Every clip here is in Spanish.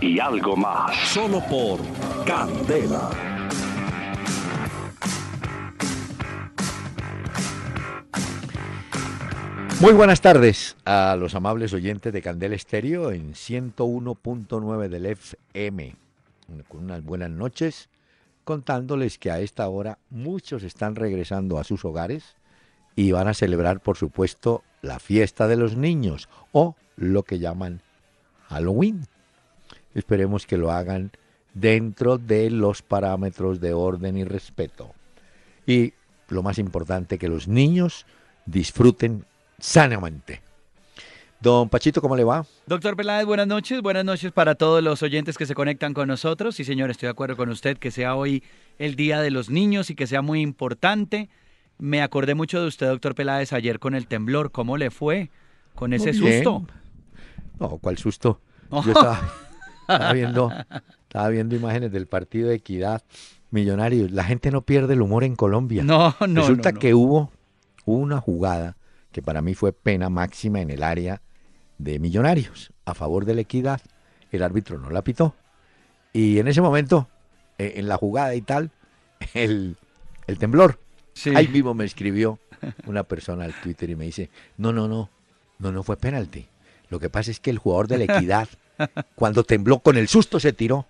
y algo más. Solo por Candela. Muy buenas tardes a los amables oyentes de Candela Estéreo en 101.9 del FM. Con unas buenas noches, contándoles que a esta hora muchos están regresando a sus hogares y van a celebrar, por supuesto, la fiesta de los niños o lo que llaman Halloween. Esperemos que lo hagan dentro de los parámetros de orden y respeto. Y lo más importante, que los niños disfruten sanamente. Don Pachito, ¿cómo le va? Doctor Peláez, buenas noches. Buenas noches para todos los oyentes que se conectan con nosotros. Sí, señor, estoy de acuerdo con usted que sea hoy el Día de los Niños y que sea muy importante. Me acordé mucho de usted, doctor Peláez, ayer con el temblor. ¿Cómo le fue con ese susto? No, ¿cuál susto? Yo estaba, viendo, estaba viendo imágenes del partido de Equidad Millonarios. La gente no pierde el humor en Colombia. No, no. Resulta no, que hubo una jugada que para mí fue pena máxima en el área de Millonarios a favor de la equidad. El árbitro no la pitó. Y en ese momento, eh, en la jugada y tal, el, el temblor. Sí. Ahí mismo me escribió una persona al Twitter y me dice, no, no, no, no, no fue penalti. Lo que pasa es que el jugador de la equidad, cuando tembló con el susto, se tiró.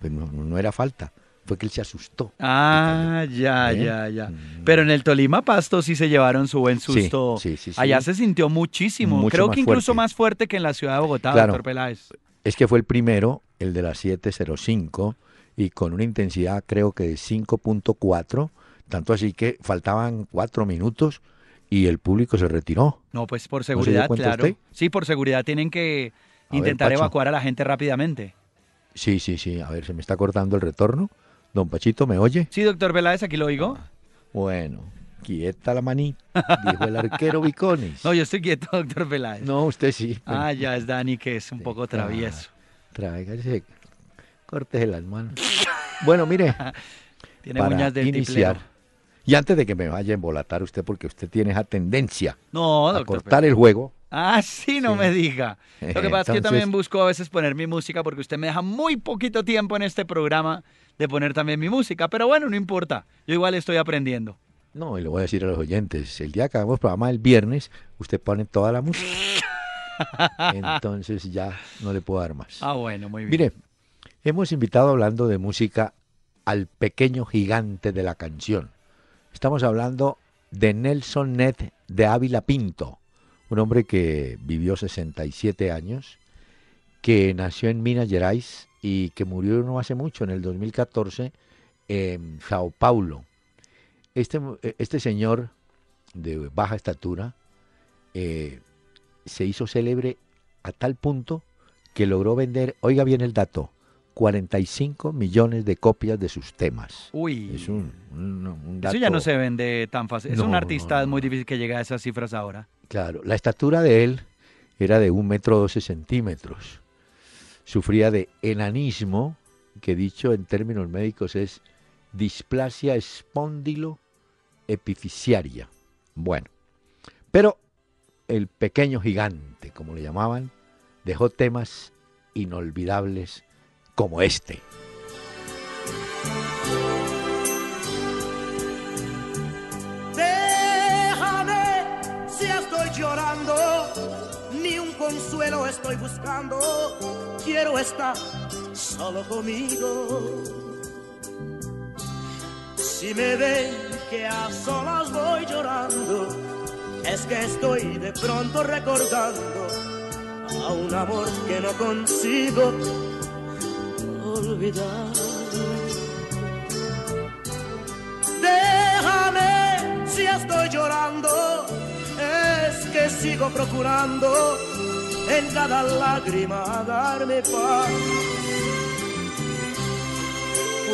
Pues no, no era falta fue que él se asustó. Ah, ya, ¿Eh? ya, ya. Pero en el Tolima Pasto sí se llevaron su buen susto. Sí, sí, sí, Allá se sintió muchísimo. Mucho Creo que incluso fuerte. más fuerte que en la ciudad de Bogotá, Claro. doctor Peláez. Es que fue el primero, el de las 705, y con una intensidad creo que de 5.4, tanto así que faltaban cuatro minutos y el público se retiró. No, pues por seguridad, claro. usted? Sí, por seguridad tienen que A intentar evacuar a la gente rápidamente. Sí, sí, sí, a ver, se me está cortando el retorno. Don Pachito, ¿me oye? Sí, doctor Peláez, aquí lo oigo. Bueno, quieta la manita, dijo el arquero Vicones. No, yo estoy quieto, doctor Peláez. No, usted sí. Ah, ya es Dani que es un poco travieso. Tráigase, córtese las manos. Bueno, mire, Tiene para uñas de iniciar. tiplero. Y antes de que me vaya a embolatar usted, porque usted tiene esa tendencia No, a cortar el juego. Ah, sí, no Sí. me diga. Lo que pasa es que yo también busco a veces poner mi música porque usted me deja muy poquito tiempo en este programa de poner también mi música. Pero bueno, no importa. Yo igual estoy aprendiendo. No, y le voy a decir a los oyentes, el día que hagamos programa el viernes, usted pone toda la música. Entonces ya no le puedo dar más. Ah, bueno, muy bien. Mire, hemos invitado hablando de música al pequeño gigante de la canción. Estamos hablando de Nelson Ned de Ávila Pinto, un hombre que vivió 67 años, que nació en Minas Gerais y que murió no hace mucho, en el 2014, en Sao Paulo. Este, este señor de baja estatura eh, se hizo célebre a tal punto que logró vender, oiga bien el dato, 45 millones de copias de sus temas. Uy. Es un, un- un Eso ya no dato- se vende tan fácil. Es No, un artista, no, es muy difícil que llegue a esas cifras ahora. Claro, la estatura de él era de un metro 12 centímetros. Sufría de enanismo, que dicho en términos médicos es displasia espóndilo epifisiaria. Bueno, pero el pequeño gigante, como le llamaban, dejó temas inolvidables como este. Déjame si estoy llorando, ni un consuelo estoy buscando. Quiero estar solo conmigo. Si me ven que a solas voy llorando, es que estoy de pronto recordando a un amor que no consigo olvidar. Déjame si estoy llorando, es que sigo procurando en cada lágrima darme paz.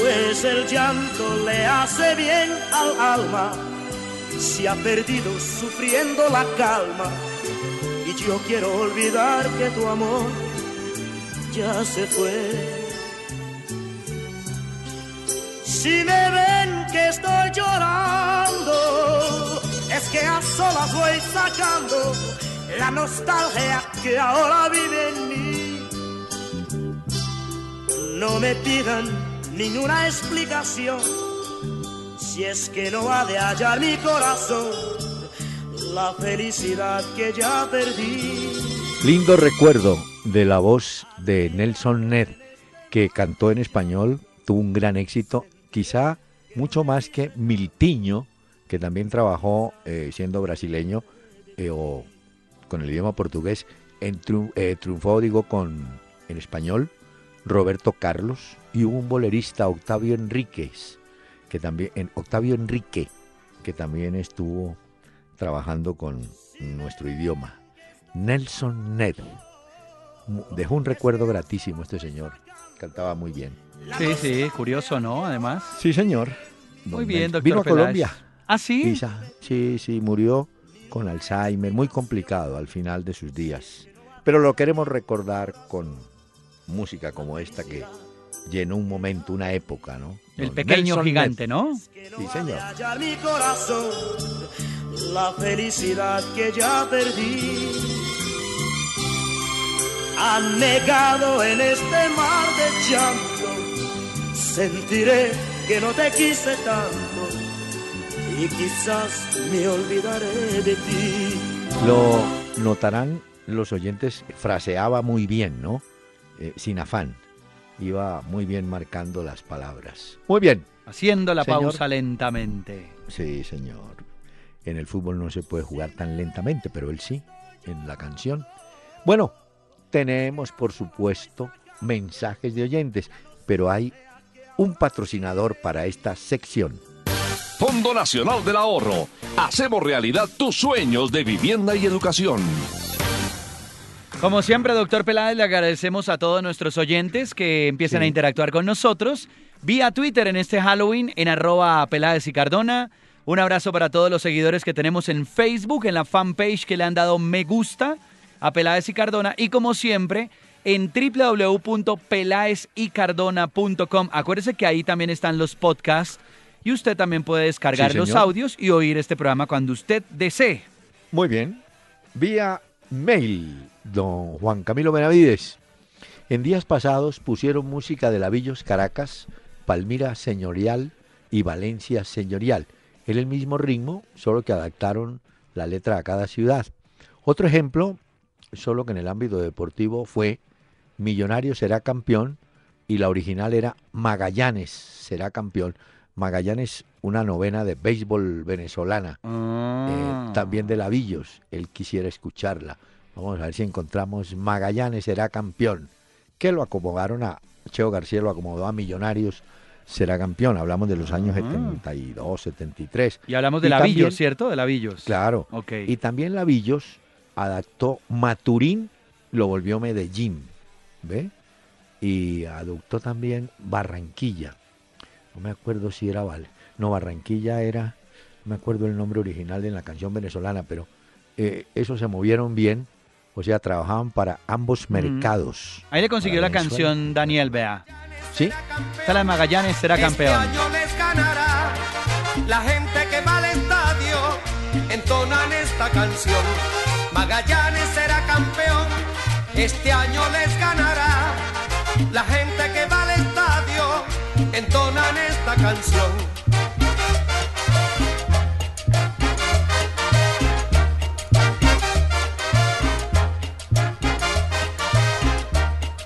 Pues el llanto le hace bien al alma, se ha perdido sufriendo la calma. Y yo quiero olvidar que tu amor ya se fue. Si me ven que estoy llorando, es que a solas voy sacando la nostalgia que ahora vive en mí. No me pidan ninguna explicación si es que no ha de hallar mi corazón la felicidad que ya perdí. Lindo recuerdo de la voz de Nelson Ned que cantó en español, tuvo un gran éxito, quizá mucho más que Miltiño, que también trabajó eh, siendo brasileño eh, o con el idioma portugués, eh, triunfó, digo, con, en español, Roberto Carlos, y un bolerista, Octavio Enríquez, que también, Octavio Enrique, que también estuvo trabajando con nuestro idioma. Nelson Ned. Dejó un recuerdo gratísimo este señor. Cantaba muy bien. Sí, sí, curioso, ¿no? Además. Sí, señor. Muy bien, doctor. Vino a Colombia. ¿Ah, sí? Sí, sí, murió con Alzheimer, muy complicado al final de sus días. Pero lo queremos recordar con música como esta que llenó un momento, una época, ¿no? El pequeño gigante, ¿no? Sí, señor. Mi corazón, la felicidad que ya perdí. Anegado en este mar de llanto, sentiré que no te quise tanto y quizás me olvidaré de ti. Lo notarán los oyentes, fraseaba muy bien, ¿no? Eh, sin afán. Iba muy bien marcando las palabras. Muy bien. Haciendo la pausa lentamente. Sí, señor. En el fútbol no se puede jugar tan lentamente, pero él sí, en la canción. Bueno, tenemos por supuesto mensajes de oyentes, pero hay un patrocinador para esta sección. Fondo Nacional del Ahorro. Hacemos realidad tus sueños de vivienda y educación. Como siempre, doctor Peláez, le agradecemos a todos nuestros oyentes que empiezan a interactuar con nosotros vía Twitter en este Halloween en arroba Peláez y Cardona. Un abrazo para todos los seguidores que tenemos en Facebook, en la fanpage que le han dado me gusta a Peláez y Cardona. Y como siempre, en www.pelaezycardona.com. Acuérdese que ahí también están los podcasts y usted también puede descargar los audios y oír este programa cuando usted desee. Muy bien. Vía mail, don Juan Camilo Benavides. En días pasados pusieron música de Lavillos Caracas, Palmira Señorial y Valencia Señorial. En el mismo ritmo, solo que adaptaron la letra a cada ciudad. Otro ejemplo, solo que en el ámbito deportivo, fue Millonario será campeón y la original era Magallanes será campeón. Magallanes, una novena de béisbol venezolana, ah. eh, también de Lavillos, él quisiera escucharla. Vamos a ver si encontramos Magallanes será campeón, que lo acomodaron a, Cheo García lo acomodó a Millonarios será campeón. Hablamos de los años 72, 73. Y hablamos de Lavillos, ¿cierto? De Lavillos. Claro. Okay. Y también Lavillos adaptó Maturín, lo volvió Medellín, ¿ve? Y adoptó también Barranquilla no me acuerdo si era Val, no, Barranquilla era, no me acuerdo el nombre original de la canción venezolana, pero eh, esos se movieron bien, o sea, trabajaban para ambos mercados. Ahí le consiguió la canción Daniel Bea. ¿Sí? Está la de Magallanes será este campeón. Año les ganará la gente que va al estadio, entonan esta canción. Magallanes será campeón, este año les ganará la gente que va al estadio entonan esta canción.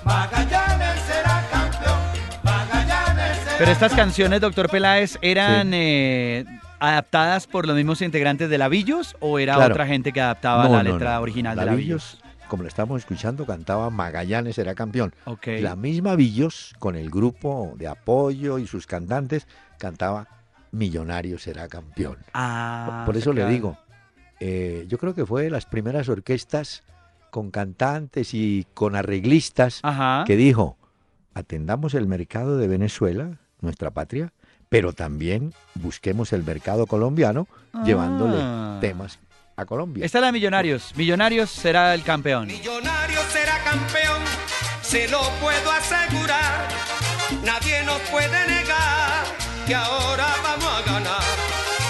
Magallanes será campeón. Magallanes será Pero estas canciones, doctor Peláez, eran eh, adaptadas por los mismos integrantes de Lavillos o era otra gente que adaptaba la letra original de Lavillos? Como lo estamos escuchando, cantaba Magallanes era campeón. La misma Villos, con el grupo de apoyo y sus cantantes, cantaba Millonario será campeón. Ah, por, eso le digo, eh, yo creo que fue de las primeras orquestas con cantantes y con arreglistas Ajá. que dijo, atendamos el mercado de Venezuela, nuestra patria, pero también busquemos el mercado colombiano llevándole Ah. temas a Colombia. Esta es la de Millonarios. Millonarios será el campeón. Millonario será campeón, se lo puedo asegurar. Nadie nos puede negar que ahora vamos a ganar.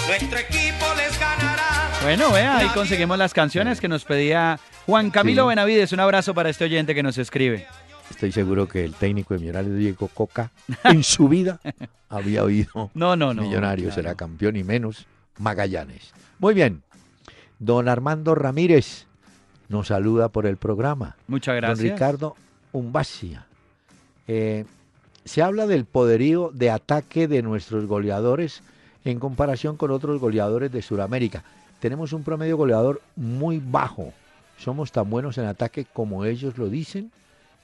Nuestro equipo les ganará. Bueno, vea, ahí conseguimos las canciones que nos pedía Juan Camilo Sí. Benavides. Un abrazo para este oyente que nos escribe. Estoy seguro que el técnico de Millonarios, Diego Coca, en su vida había oído No, no, no. Millonarios claro. será campeón y menos Magallanes. Muy bien. Don Armando Ramírez nos saluda por el programa. Muchas Don gracias. Ricardo Umbasia. Eh, se habla del poderío de ataque de nuestros goleadores en comparación con otros goleadores de Sudamérica. Tenemos un promedio goleador muy bajo. Somos tan buenos en ataque como ellos lo dicen.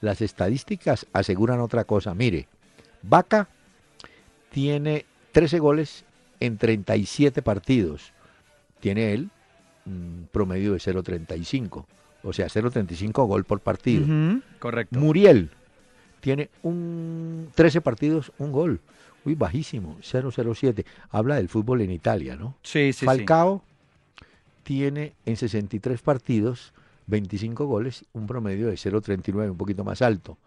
Las estadísticas aseguran otra cosa. Mire, Vaca tiene 13 goles en 37 partidos. Tiene él un promedio de 0.35. O sea, 0.35 gol por partido. Correcto. Muriel tiene un 13 partidos, un gol. Uy, bajísimo, 007. Habla del fútbol en Italia, ¿no? Sí, sí, sí. Falcao tiene en 63 partidos 25 goles, un promedio de 0.39, un poquito más alto.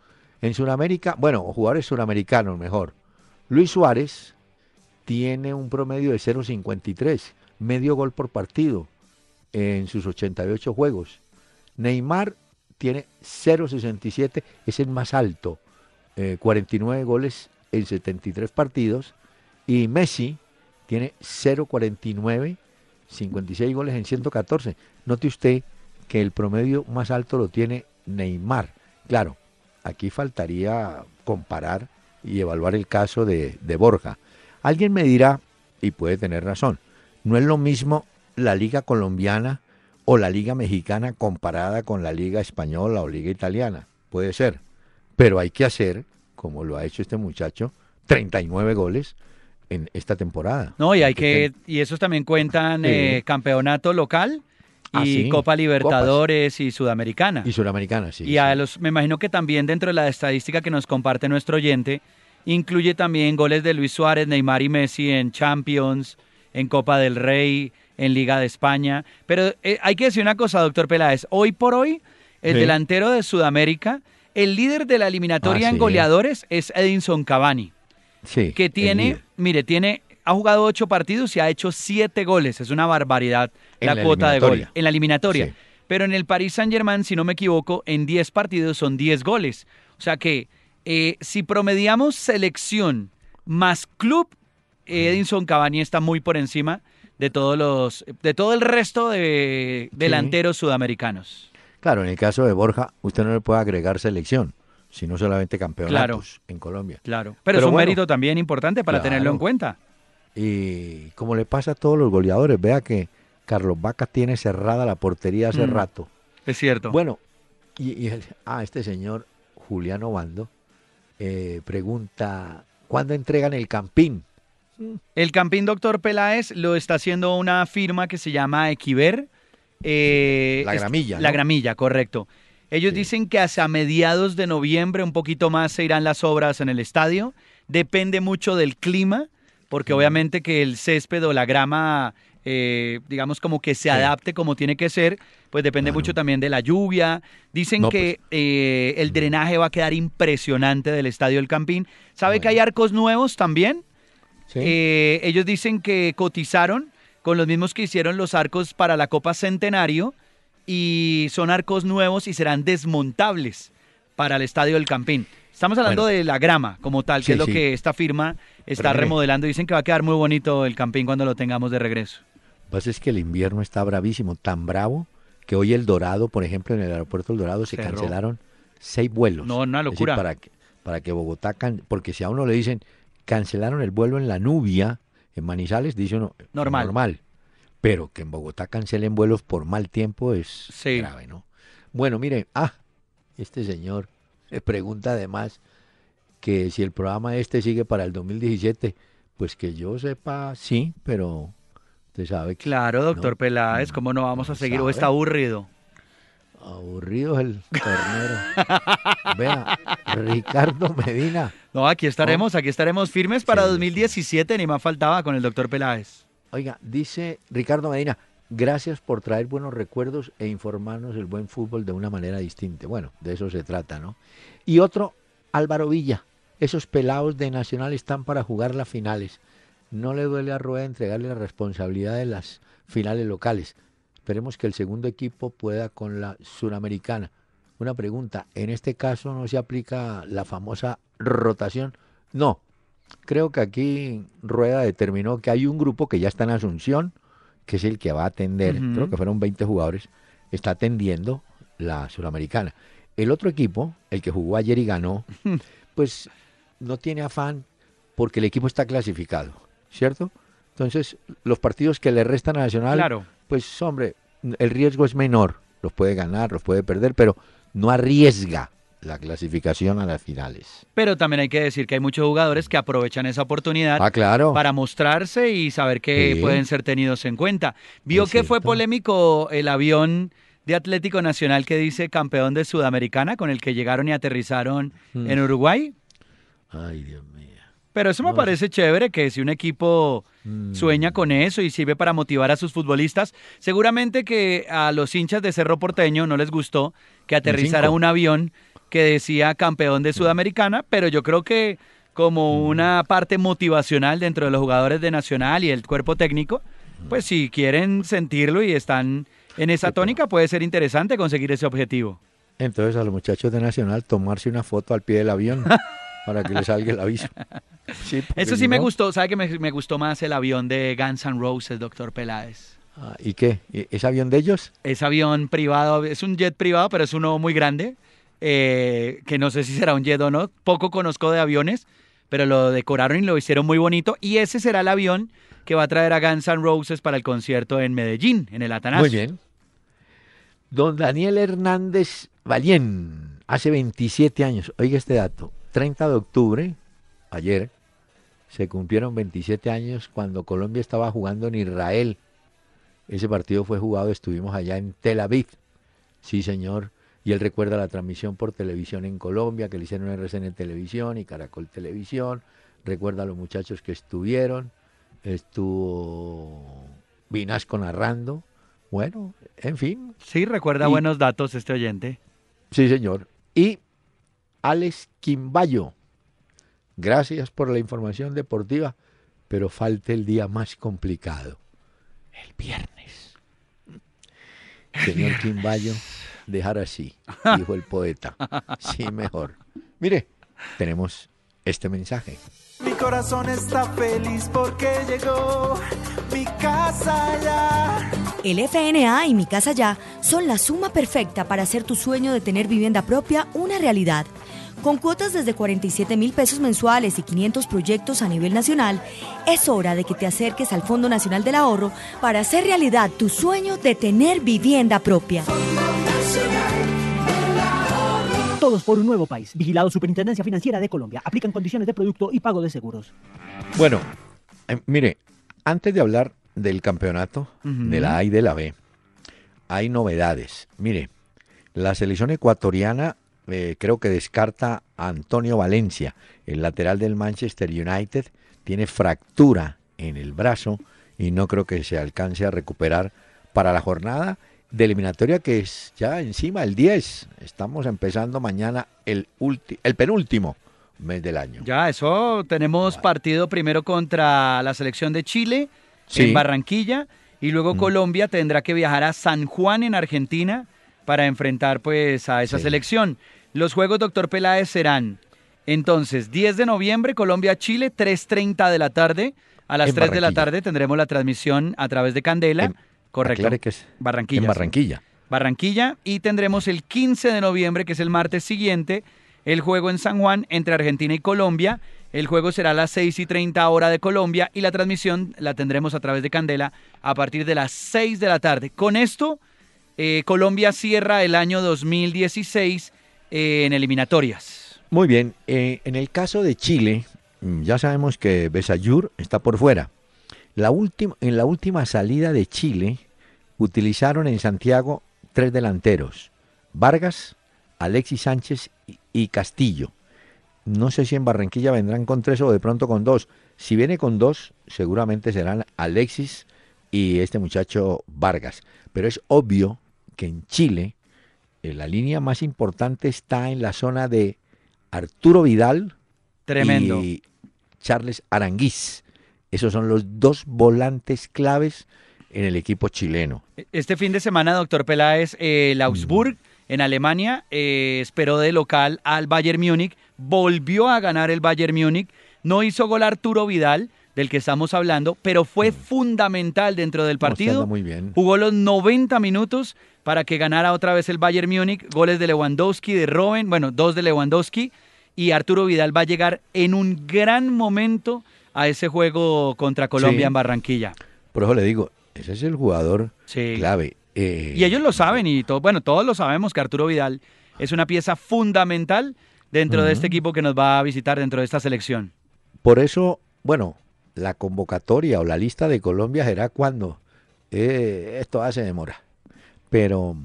En Sudamérica, bueno, jugadores suramericanos mejor. Luis Suárez tiene un promedio de 0.53, medio gol por partido en sus 88 juegos. Neymar tiene 0.67, es el más alto, eh, 49 goles en 73 partidos. Y Messi tiene 0.49, 56 goles en 114. Note usted que el promedio más alto lo tiene Neymar. Claro, aquí faltaría comparar y evaluar el caso de, de Borja. Alguien me dirá, y puede tener razón, no es lo mismo la liga colombiana o la liga mexicana comparada con la liga española o liga italiana. Puede ser, pero hay que hacer, como lo ha hecho este muchacho, 39 goles en esta temporada. No, y hay que, y esos también cuentan eh, campeonato local y Ah, sí, Copa Libertadores y Sudamericana. Y Suramericana, sí. y a los, me imagino que también dentro de la estadística que nos comparte nuestro oyente, incluye también goles de Luis Suárez, Neymar y Messi en Champions, en Copa del Rey, en Liga de España. Pero eh, hay que decir una cosa, doctor Peláez. Hoy por hoy, el Sí. delantero de Sudamérica, el líder de la eliminatoria Ah, en sí. goleadores es Edinson Cavani Sí, que tiene, mire, tiene, ha jugado ocho partidos y ha hecho siete goles. Es una barbaridad la, la cuota de gol en la eliminatoria. Sí. Pero en el Paris Saint Germain, si no me equivoco, en 10 partidos son 10 goles. O sea que eh, si promediamos selección más club, Edinson Cavani está muy por encima de todos los, de todo el resto de delanteros sudamericanos. Claro, en el caso de Borja, usted no le puede agregar selección, sino solamente campeonatos en Colombia. Claro. Pero, Pero es un bueno. mérito también importante para Claro. tenerlo en cuenta. Y como le pasa a todos los goleadores, vea que Carlos Vaca tiene cerrada la portería hace Mm. rato. Es cierto. Bueno, y, y el- ah, este señor Juliano Bando eh, pregunta, ¿cuándo entregan el Campín? El Campín Doctor Peláez lo está haciendo una firma que se llama Equiver. eh, La Gramilla, La. Gramilla, correcto. Ellos Sí. dicen que hacia mediados de noviembre, un poquito más, se irán las obras en el estadio. Depende mucho del clima, porque obviamente que el césped o la grama, eh, digamos como que se Sí. adapte como tiene que ser, pues depende mucho también de la lluvia. Dicen No, que eh, el drenaje va a quedar impresionante del estadio del Campín. ¿Sabe que hay arcos nuevos también? ¿Sí? Eh, ellos dicen que cotizaron con los mismos que hicieron los arcos para la Copa Centenario y son arcos nuevos y serán desmontables para el Estadio del Campín. Estamos hablando Bueno. de la grama como tal, que Sí, es lo sí. que esta firma está remodelando. Dicen que va a quedar muy bonito el Campín cuando lo tengamos de regreso. Lo que pasa es que el invierno está bravísimo, tan bravo que hoy el Dorado, por ejemplo, en el aeropuerto del Dorado se Cerró. cancelaron seis vuelos. No, una Es decir, locura. para que, para que Bogotá, can- porque si a uno le dicen cancelaron el vuelo en la Nubia, en Manizales, dice uno Normal. normal. Pero que en Bogotá cancelen vuelos por mal tiempo es Sí. grave, ¿no? Bueno, mire, ah, este señor me pregunta además que si el programa este sigue para el 2017, pues que yo sepa, sí, pero usted sabe que Claro, doctor No. Peláez, ¿cómo no vamos a seguir? ¿O está aburrido? Aburrido el tornero. Vea, Ricardo Medina. No, aquí estaremos, aquí estaremos firmes para 2017, ni más faltaba con el doctor Peláez. Oiga, dice Ricardo Medina, gracias por traer buenos recuerdos e informarnos el buen fútbol de una manera distinta. Bueno, de eso se trata, ¿no? Y otro, Álvaro Villa, esos pelados de Nacional están para jugar las finales. No le duele a Rueda entregarle la responsabilidad de las finales locales. Esperemos que el segundo equipo pueda con la suramericana. Una pregunta, ¿en este caso no se aplica la famosa rotación? No, creo que aquí Rueda determinó que hay un grupo que ya está en Asunción, que es el que va a atender, creo que fueron 20 jugadores, está atendiendo la suramericana. El otro equipo, el que jugó ayer y ganó, pues no tiene afán porque el equipo está clasificado, ¿cierto? Entonces, los partidos que le restan a Nacional, claro pues hombre, el riesgo es menor, los puede ganar, los puede perder, pero no arriesga la clasificación a las finales. Pero también hay que decir que hay muchos jugadores que aprovechan esa oportunidad ah, claro. para mostrarse y saber que pueden ser tenidos en cuenta. Vio que fue polémico el avión de Atlético Nacional que dice campeón de Sudamericana con el que llegaron y aterrizaron mm. en Uruguay. Ay, Dios mío. Pero eso me parece chévere, que si un equipo mm. sueña con eso y sirve para motivar a sus futbolistas, seguramente que a los hinchas de Cerro Porteño no les gustó que aterrizara un avión que decía campeón de Sudamericana, pero yo creo que como mm. una parte motivacional dentro de los jugadores de Nacional y el cuerpo técnico, pues si quieren sentirlo y están en esa tónica, puede ser interesante conseguir ese objetivo. Entonces a los muchachos de Nacional tomarse una foto al pie del avión. para que le salga el aviso. Eso sí me gustó, ¿sabe que me, gustó más el avión de Guns N' Roses, doctor Peláez? Ah, ¿Y qué? ¿Es avión de ellos? Es avión privado, es un jet privado, pero es uno muy grande, eh, que no sé si será un jet o no. Poco conozco de aviones, pero lo decoraron y lo hicieron muy bonito. Y ese será el avión que va a traer a Guns N' Roses para el concierto en Medellín, en el Atanasio. Muy bien. Don Daniel Hernández Vallén, hace 27 años, oiga este dato, 30 de octubre, ayer, se cumplieron 27 años cuando Colombia estaba jugando en Israel. Ese partido fue jugado, estuvimos allá en Tel Aviv. Sí, señor. Y él recuerda la transmisión por televisión en Colombia, que le hicieron RCN Televisión y Caracol Televisión. Recuerda a los muchachos que estuvieron. Estuvo Vinasco narrando. Bueno, en fin. Sí, recuerda buenos datos este oyente. Sí, señor. Y Alex Quimbayo. Gracias por la información deportiva, pero falta el día más complicado, el viernes. Señor Quimbayo, dejar así, dijo el poeta. Sí, mejor. Mire, tenemos este mensaje. Mi corazón está feliz porque llegó mi casa ya. El FNA y Mi Casa Ya son la suma perfecta para hacer tu sueño de tener vivienda propia una realidad. Con cuotas desde 47 mil pesos mensuales y 500 proyectos a nivel nacional, es hora de que te acerques al Fondo Nacional del Ahorro para hacer realidad tu sueño de tener vivienda propia. Todos por un nuevo país. Vigilado Superintendencia Financiera de Colombia. Aplican condiciones de producto y pago de seguros. Bueno, eh, mire, antes de hablar del campeonato de la A y de la B, hay novedades. Mire, la selección ecuatoriana eh, creo que descarta a Antonio Valencia, el lateral del Manchester United, tiene fractura en el brazo y no creo que se alcance a recuperar para la jornada de eliminatoria que es ya encima el 10. Estamos empezando mañana el, el penúltimo mes del año. Ya, eso tenemos partido primero contra la selección de Chile en Barranquilla y luego mm. Colombia tendrá que viajar a San Juan en Argentina para enfrentar pues a esa selección. Los juegos, doctor Peláez, serán entonces 10 de noviembre, Colombia-Chile, 3.30 de la tarde. A las 3 de la tarde tendremos la transmisión a través de Candela. Correcto. Que es Barranquilla. En Barranquilla. Barranquilla. Y tendremos el 15 de noviembre, que es el martes siguiente, el juego en San Juan entre Argentina y Colombia. El juego será a las 6 y 30 hora de Colombia y la transmisión la tendremos a través de Candela a partir de las 6 de la tarde. Con esto eh, Colombia cierra el año 2016 eh, en eliminatorias. Muy bien, eh, en el caso de Chile, mm, ya sabemos que Besayur está por fuera. La última, en la última salida de Chile utilizaron en Santiago tres delanteros, Vargas, Alexis Sánchez y Castillo. No sé si en Barranquilla vendrán con tres o de pronto con dos. Si viene con dos, seguramente serán Alexis y este muchacho Vargas. Pero es obvio que en Chile eh, la línea más importante está en la zona de Arturo Vidal Tremendo. y Charles Aranguiz. Esos son los dos volantes claves en el equipo chileno. Este fin de semana, doctor Peláez, el Augsburg en Alemania eh, esperó de local al Bayern Múnich, volvió a ganar el Bayern Múnich, no hizo gol Arturo Vidal, del que estamos hablando, pero fue fundamental dentro del partido. muy bien. Jugó los 90 minutos para que ganara otra vez el Bayern Múnich, goles de Lewandowski, de Robben, bueno, dos de Lewandowski, y Arturo Vidal va a llegar en un gran momento a ese juego contra Colombia en Barranquilla. Por eso le digo, ese es el jugador clave. Eh, y ellos lo saben, y todo, bueno, todos lo sabemos que Arturo Vidal es una pieza fundamental dentro de este equipo que nos va a visitar dentro de esta selección. Por eso, bueno, la convocatoria o la lista de Colombia será cuando eh, esto hace demora. Pero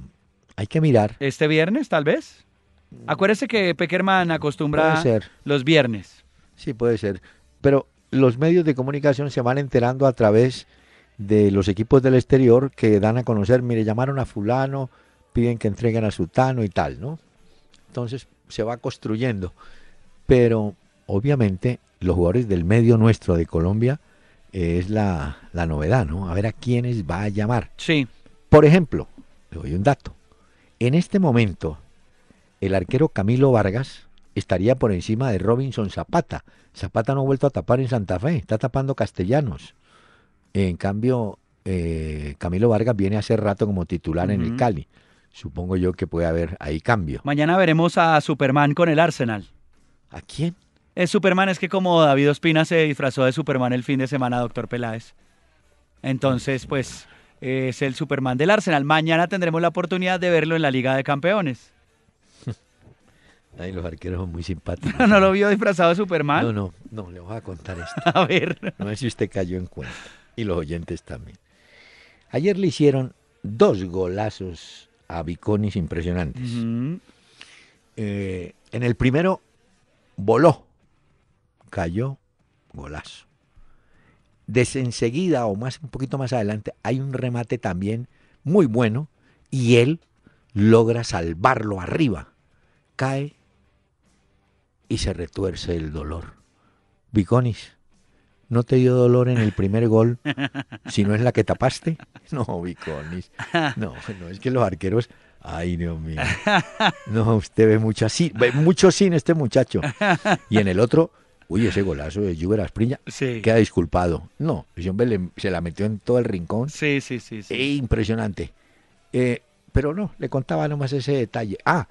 hay que mirar. ¿Este viernes, tal vez? Acuérdese que Peckerman acostumbra los viernes. Sí, puede ser. Pero los medios de comunicación se van enterando a través de los equipos del exterior que dan a conocer, mire, llamaron a fulano, piden que entreguen a sutano y tal, ¿no? Entonces se va construyendo. Pero obviamente los jugadores del medio nuestro de Colombia eh, es la, la, novedad, ¿no? A ver a quiénes va a llamar. Sí. Por ejemplo, le doy un dato. En este momento, el arquero Camilo Vargas estaría por encima de Robinson Zapata. Zapata no ha vuelto a tapar en Santa Fe, está tapando castellanos. En cambio, eh, Camilo Vargas viene hace rato como titular en el Cali. Supongo yo que puede haber ahí cambio. Mañana veremos a Superman con el Arsenal. ¿A quién? Es Superman, es que como David Ospina se disfrazó de Superman el fin de semana, doctor Peláez. Entonces, pues, es el Superman del Arsenal. Mañana tendremos la oportunidad de verlo en la Liga de Campeones. Ay, los arqueros son muy simpáticos. ¿No lo vio disfrazado de Superman? No, no, no, le voy a contar esto. A ver. No sé si usted cayó en cuenta. Y los oyentes también. Ayer le hicieron dos golazos a Viconis impresionantes. Eh, en el primero voló cayó, golazo. Desenseguida o más un poquito más adelante hay un remate también muy bueno y él logra salvarlo arriba. Cae y se retuerce el dolor. Viconis, ¿no te dio dolor en el primer gol si no es la que tapaste? No, Viconis. No, no, es que los arqueros Ay, Dios mío. No, usted ve mucho así, ve mucho sin este muchacho. Y en el otro, uy, ese golazo de Juber Asprilla queda disculpado. No, ese hombre se la metió en todo el rincón. Sí, sí, sí. sí. E impresionante. Eh, pero no, le contaba nomás ese detalle. Ah,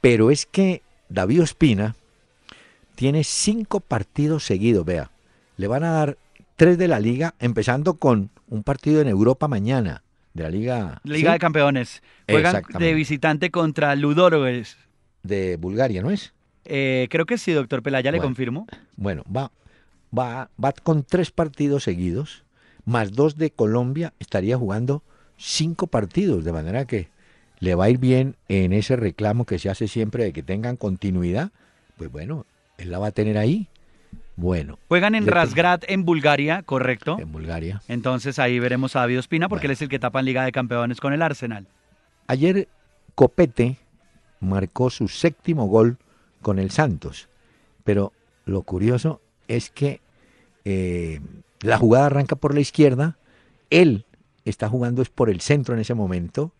pero es que David Ospina tiene cinco partidos seguidos, vea. Le van a dar tres de la liga, empezando con un partido en Europa mañana, de la Liga... Liga de Campeones. Juegan de visitante contra Ludorogues. De Bulgaria, ¿no es? Eh, creo que sí, doctor Pelaya, le confirmo. Bueno, va, va, va con tres partidos seguidos, más dos de Colombia, estaría jugando cinco partidos, de manera que le va a ir bien en ese reclamo que se hace siempre de que tengan continuidad. Pues bueno, él la va a tener ahí. Bueno. Juegan en Razgrad, en Bulgaria, ¿correcto? En Bulgaria. Entonces ahí veremos a David Ospina porque él es el que tapa en Liga de Campeones con el Arsenal. Ayer Copete marcó su séptimo gol con el Santos. Pero lo curioso es que eh, la jugada arranca por la izquierda, él está jugando es por el centro en ese momento,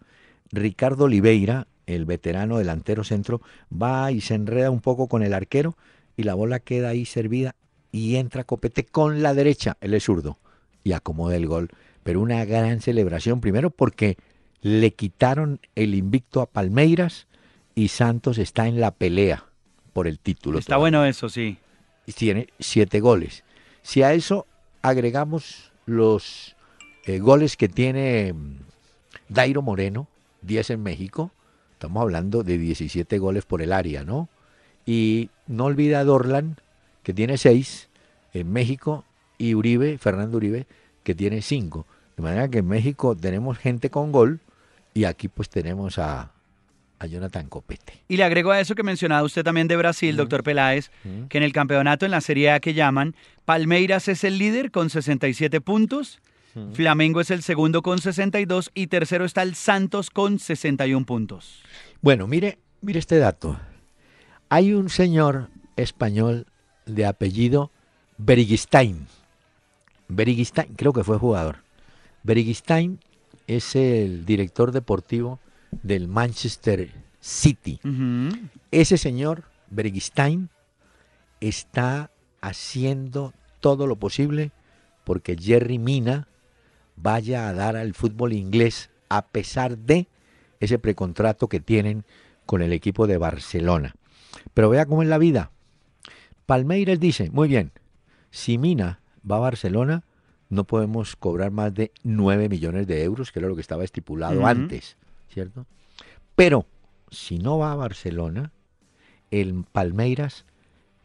Ricardo Oliveira, el veterano delantero centro, va y se enreda un poco con el arquero y la bola queda ahí servida y entra Copete con la derecha, él es zurdo, y acomoda el gol. Pero una gran celebración, primero porque le quitaron el invicto a Palmeiras y Santos está en la pelea por el título. Está bueno eso, sí. Y tiene siete goles. Si a eso agregamos los eh, goles que tiene mm, Dairo Moreno, 10 en México, estamos hablando de 17 goles por el área, ¿no? Y no olvida Dorlan, que tiene 6 en México, y Uribe, Fernando Uribe, que tiene 5. De manera que en México tenemos gente con gol y aquí pues tenemos a, a Jonathan Copete. Y le agrego a eso que mencionaba usted también de Brasil, doctor Peláez, que en el campeonato en la Serie A que llaman, Palmeiras es el líder con 67 puntos, Flamengo es el segundo con 62 y tercero está el Santos con 61 puntos. Bueno, mire, mire este dato. Hay un señor español de apellido Berigistain. Berigistain, creo que fue jugador. Berigistain es el director deportivo del Manchester City. Ese señor, Berigistain, está haciendo todo lo posible porque Jerry Mina vaya a dar al fútbol inglés a pesar de ese precontrato que tienen con el equipo de Barcelona. Pero vea cómo es la vida. Palmeiras dice, muy bien, si Mina va a Barcelona, no podemos cobrar más de 9 millones de euros, que era lo que estaba estipulado antes, ¿cierto? Pero si no va a Barcelona, el Palmeiras,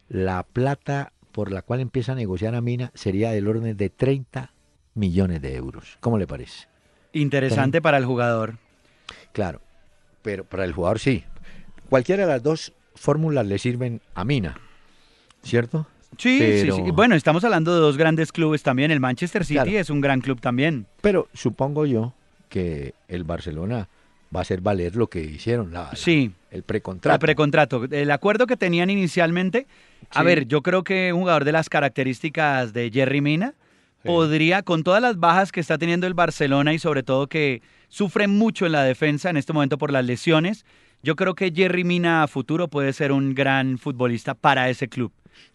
la plata por la cual empieza a negociar a Mina sería del orden de 30 millones de euros. ¿Cómo le parece? Interesante para el jugador. Claro, pero para el jugador sí. Cualquiera de las dos fórmulas le sirven a Mina, ¿cierto? Sí, sí, sí. Bueno, estamos hablando de dos grandes clubes también. El Manchester City es un gran club también. Pero supongo yo que el Barcelona va a hacer valer lo que hicieron, la, sí. el precontrato. El precontrato. El acuerdo que tenían inicialmente. A ver, yo creo que un jugador de las características de Jerry Mina podría, con todas las bajas que está teniendo el Barcelona y sobre todo que sufre mucho en la defensa en este momento por las lesiones, yo creo que Jerry Mina a futuro puede ser un gran futbolista para ese club.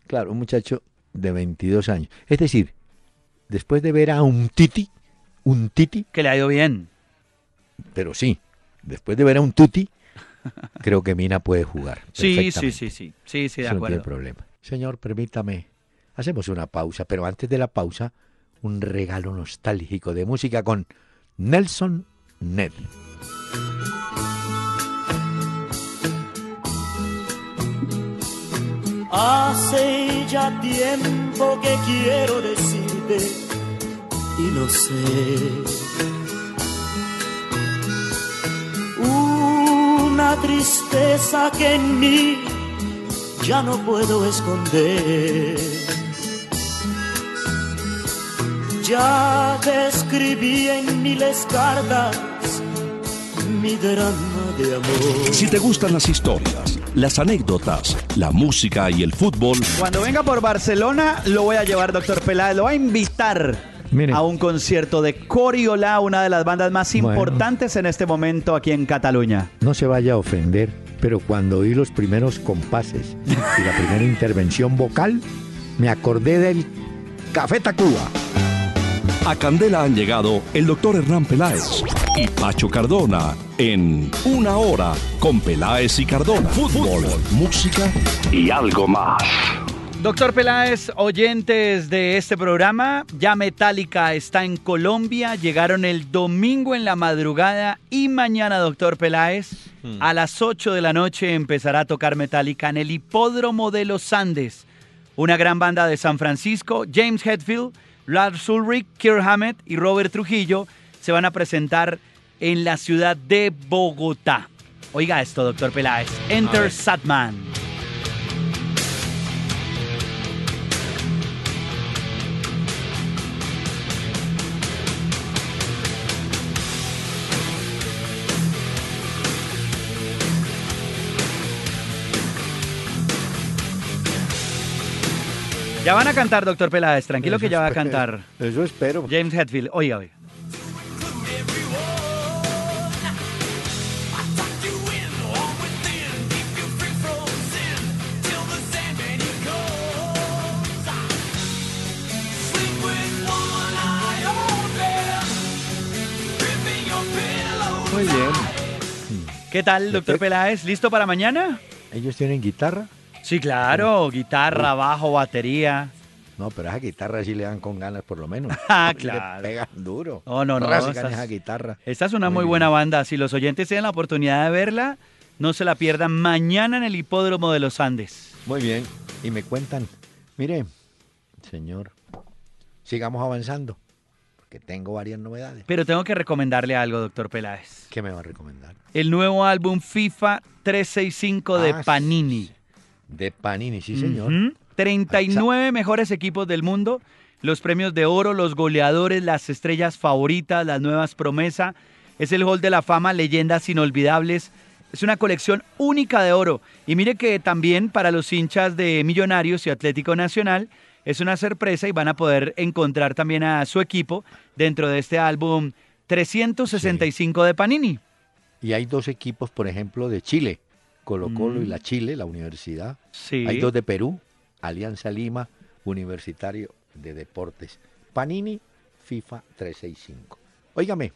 Claro, un muchacho de 22 años. Es decir, después de ver a un Titi, un Titi... Que le ha ido bien. Pero sí, después de ver a un Tuti, creo que Mina puede jugar. Sí, sí, sí, sí, sí, sí, de acuerdo. No tiene problema. Señor, permítame, hacemos una pausa, pero antes de la pausa, un regalo nostálgico de música con Nelson Ned. Hace ya tiempo que quiero decirte y no sé una tristeza que en mí ya no puedo esconder. Ya describí en miles cartas mi drama de amor. Si te gustan las historias, las anécdotas, la música y el fútbol. Cuando venga por Barcelona, lo voy a llevar, doctor Peláez, lo voy a invitar a un concierto de Coriola, una de las bandas más importantes en este momento aquí en Cataluña. No se vaya a ofender, pero cuando oí los primeros compases y la primera intervención vocal, me acordé del Café Tacuba. A Candela han llegado el doctor Hernán Peláez y Pacho Cardona en Una Hora con Peláez y Cardona. Fútbol, música y algo más. Doctor Peláez, oyentes de este programa, ya Metallica está en Colombia, llegaron el domingo en la madrugada y mañana, doctor Peláez, hmm. a las 8 de la noche empezará a tocar Metallica en el Hipódromo de los Andes. Una gran banda de San Francisco, James Hetfield, Lars Ulrich, Kier Hammett y Robert Trujillo se van a presentar en la ciudad de Bogotá. Oiga esto, doctor Peláez. Enter Satman. Ya van a cantar, doctor Peláez. Tranquilo que ya va a cantar. Eso espero. James Hetfield. Oiga, oiga. Muy bien. ¿Qué tal, doctor Peláez? ¿Listo para mañana? ¿Ellos tienen guitarra? Sí, claro, guitarra, bajo, batería. No, pero a esa guitarra sí le dan con ganas por lo menos. Ah, claro. Le pegan duro. No, no, no. esa guitarra. Esta es una muy, buena banda. Si los oyentes tienen la oportunidad de verla, no se la pierdan mañana en el hipódromo de los Andes. Muy bien. Y me cuentan, mire, señor, sigamos avanzando. que tengo varias novedades. Pero tengo que recomendarle algo, doctor Peláez. ¿Qué me va a recomendar? El nuevo álbum FIFA 365 de Ah, Panini. De Panini, sí, señor. Ujú. 39 mejores equipos del mundo, los premios de oro, los goleadores, las estrellas favoritas, las nuevas promesas. Es el Hall de la Fama, leyendas inolvidables. Es una colección única de oro. Y mire que también para los hinchas de Millonarios y Atlético Nacional es una sorpresa y van a poder encontrar también a su equipo dentro de este álbum 365 de Panini. Y hay dos equipos, por ejemplo, de Chile, Colo Colo y la Chile, la universidad. Mm. Sí. Hay dos de Perú, Alianza Lima, Universitario de Deportes. Panini, FIFA 365. Óigame,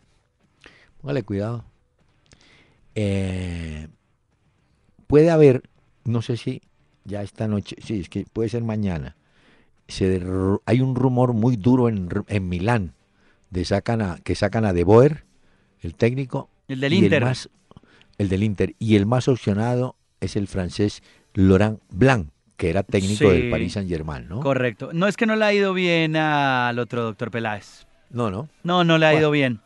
póngale cuidado. Eh, puede haber, no sé si ya esta noche, sí, es que puede ser mañana. Se, hay un rumor muy duro en, en Milán de sacan a, que sacan a De Boer, el técnico. El del y Inter. El, más, el del Inter. Y el más opcionado es el francés Laurent Blanc, que era técnico Sí. del Paris Saint Germain, ¿no? Correcto. No es que no le ha ido bien al otro doctor Peláez. No, no. No, no le ha Bueno, ido bien.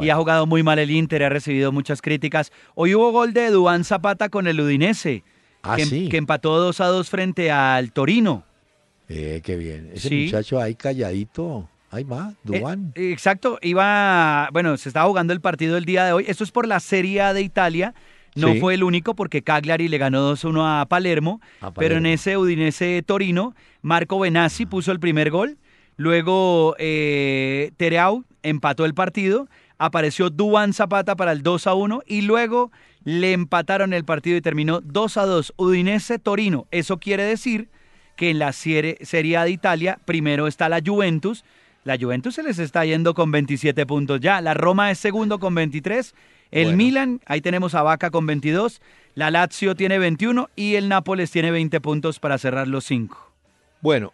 Y ha jugado muy mal el Inter, ha recibido muchas críticas. Hoy hubo gol de Duván Zapata con el Udinese, Ah, que, em, sí. que empató 2 a 2 frente al Torino. Eh, qué bien. Ese Sí. muchacho ahí calladito. Hay más, Dubán. Eh, exacto, iba, bueno, se estaba jugando el partido el día de hoy. Esto es por la Serie A de Italia. No Sí. fue el único porque Cagliari le ganó 2-1 a Palermo, A pero en Palermo. ese Udinese Torino, Marco Benassi puso el primer gol. Luego eh, Tereau empató el partido, apareció Duan Zapata para el 2 a 1 y luego le empataron el partido y terminó 2 a 2 Udinese Torino. Eso quiere decir que en la serie, Serie A de Italia primero está la Juventus. La Juventus se les está yendo con 27 puntos ya. La Roma es segundo con 23. El Bueno. Milan, ahí tenemos a Vaca con 22. La Lazio tiene 21 y el Nápoles tiene 20 puntos para cerrar los 5. Bueno,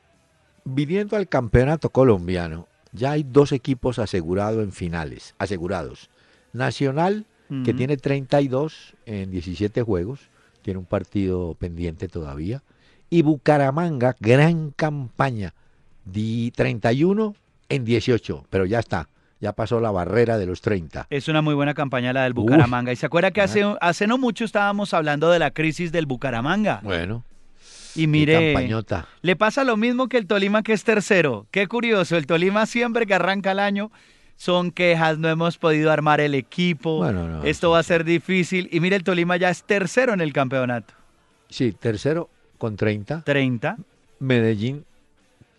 viniendo al campeonato colombiano, ya hay dos equipos asegurados en finales, asegurados. Nacional, que tiene 32 en 17 juegos, tiene un partido pendiente todavía. Y Bucaramanga, gran campaña, di 31 en 18, pero ya está, ya pasó la barrera de los 30. Es una muy buena campaña la del Uf. Bucaramanga. y se acuerda que hace, hace no mucho estábamos hablando de la crisis del Bucaramanga. Bueno, Y mire, campañota. le pasa lo mismo que el Tolima que es tercero. Qué curioso, el Tolima siempre que arranca el año son quejas, no hemos podido armar el equipo, Bueno, no, esto sí, va a ser difícil. Y mire, el Tolima ya es tercero en el campeonato. Sí, tercero con 30, 30, Medellín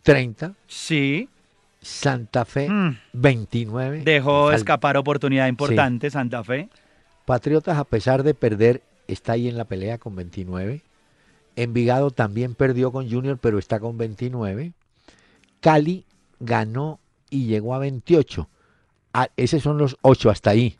30, sí. Santa Fe Mm. 29. Dejó escapar oportunidad importante Santa Fe. Patriotas, a pesar de perder, está ahí en la pelea con 29. Envigado también perdió con Junior, pero está con 29. Cali ganó y llegó a 28. Ah, esos son los 8 hasta ahí.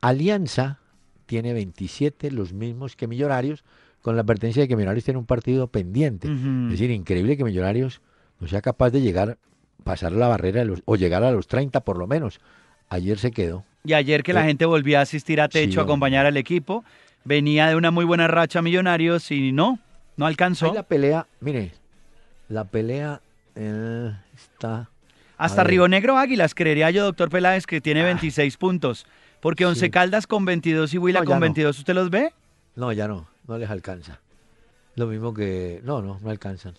Alianza tiene 27, los mismos que Millonarios, con la advertencia de que Millonarios tiene un partido pendiente. Es decir, increíble que Millonarios no sea capaz de llegar, pasar la barrera los- o llegar a los 30 por lo menos. Ayer se quedó. Y ayer que la Eh, gente volvió a asistir a Techo sí, a acompañar al equipo, venía de una muy buena racha Millonarios y no, no alcanzó. Ahí la pelea, mire, la pelea eh, está. Hasta. Río Negro Águilas, creería yo, doctor Peláez, que tiene 26 puntos. Porque Once Sí. Caldas con 22 y Huila No, con no. 22, ¿usted los ve? No, ya no, no les alcanza. Lo mismo que. No, no, no alcanzan.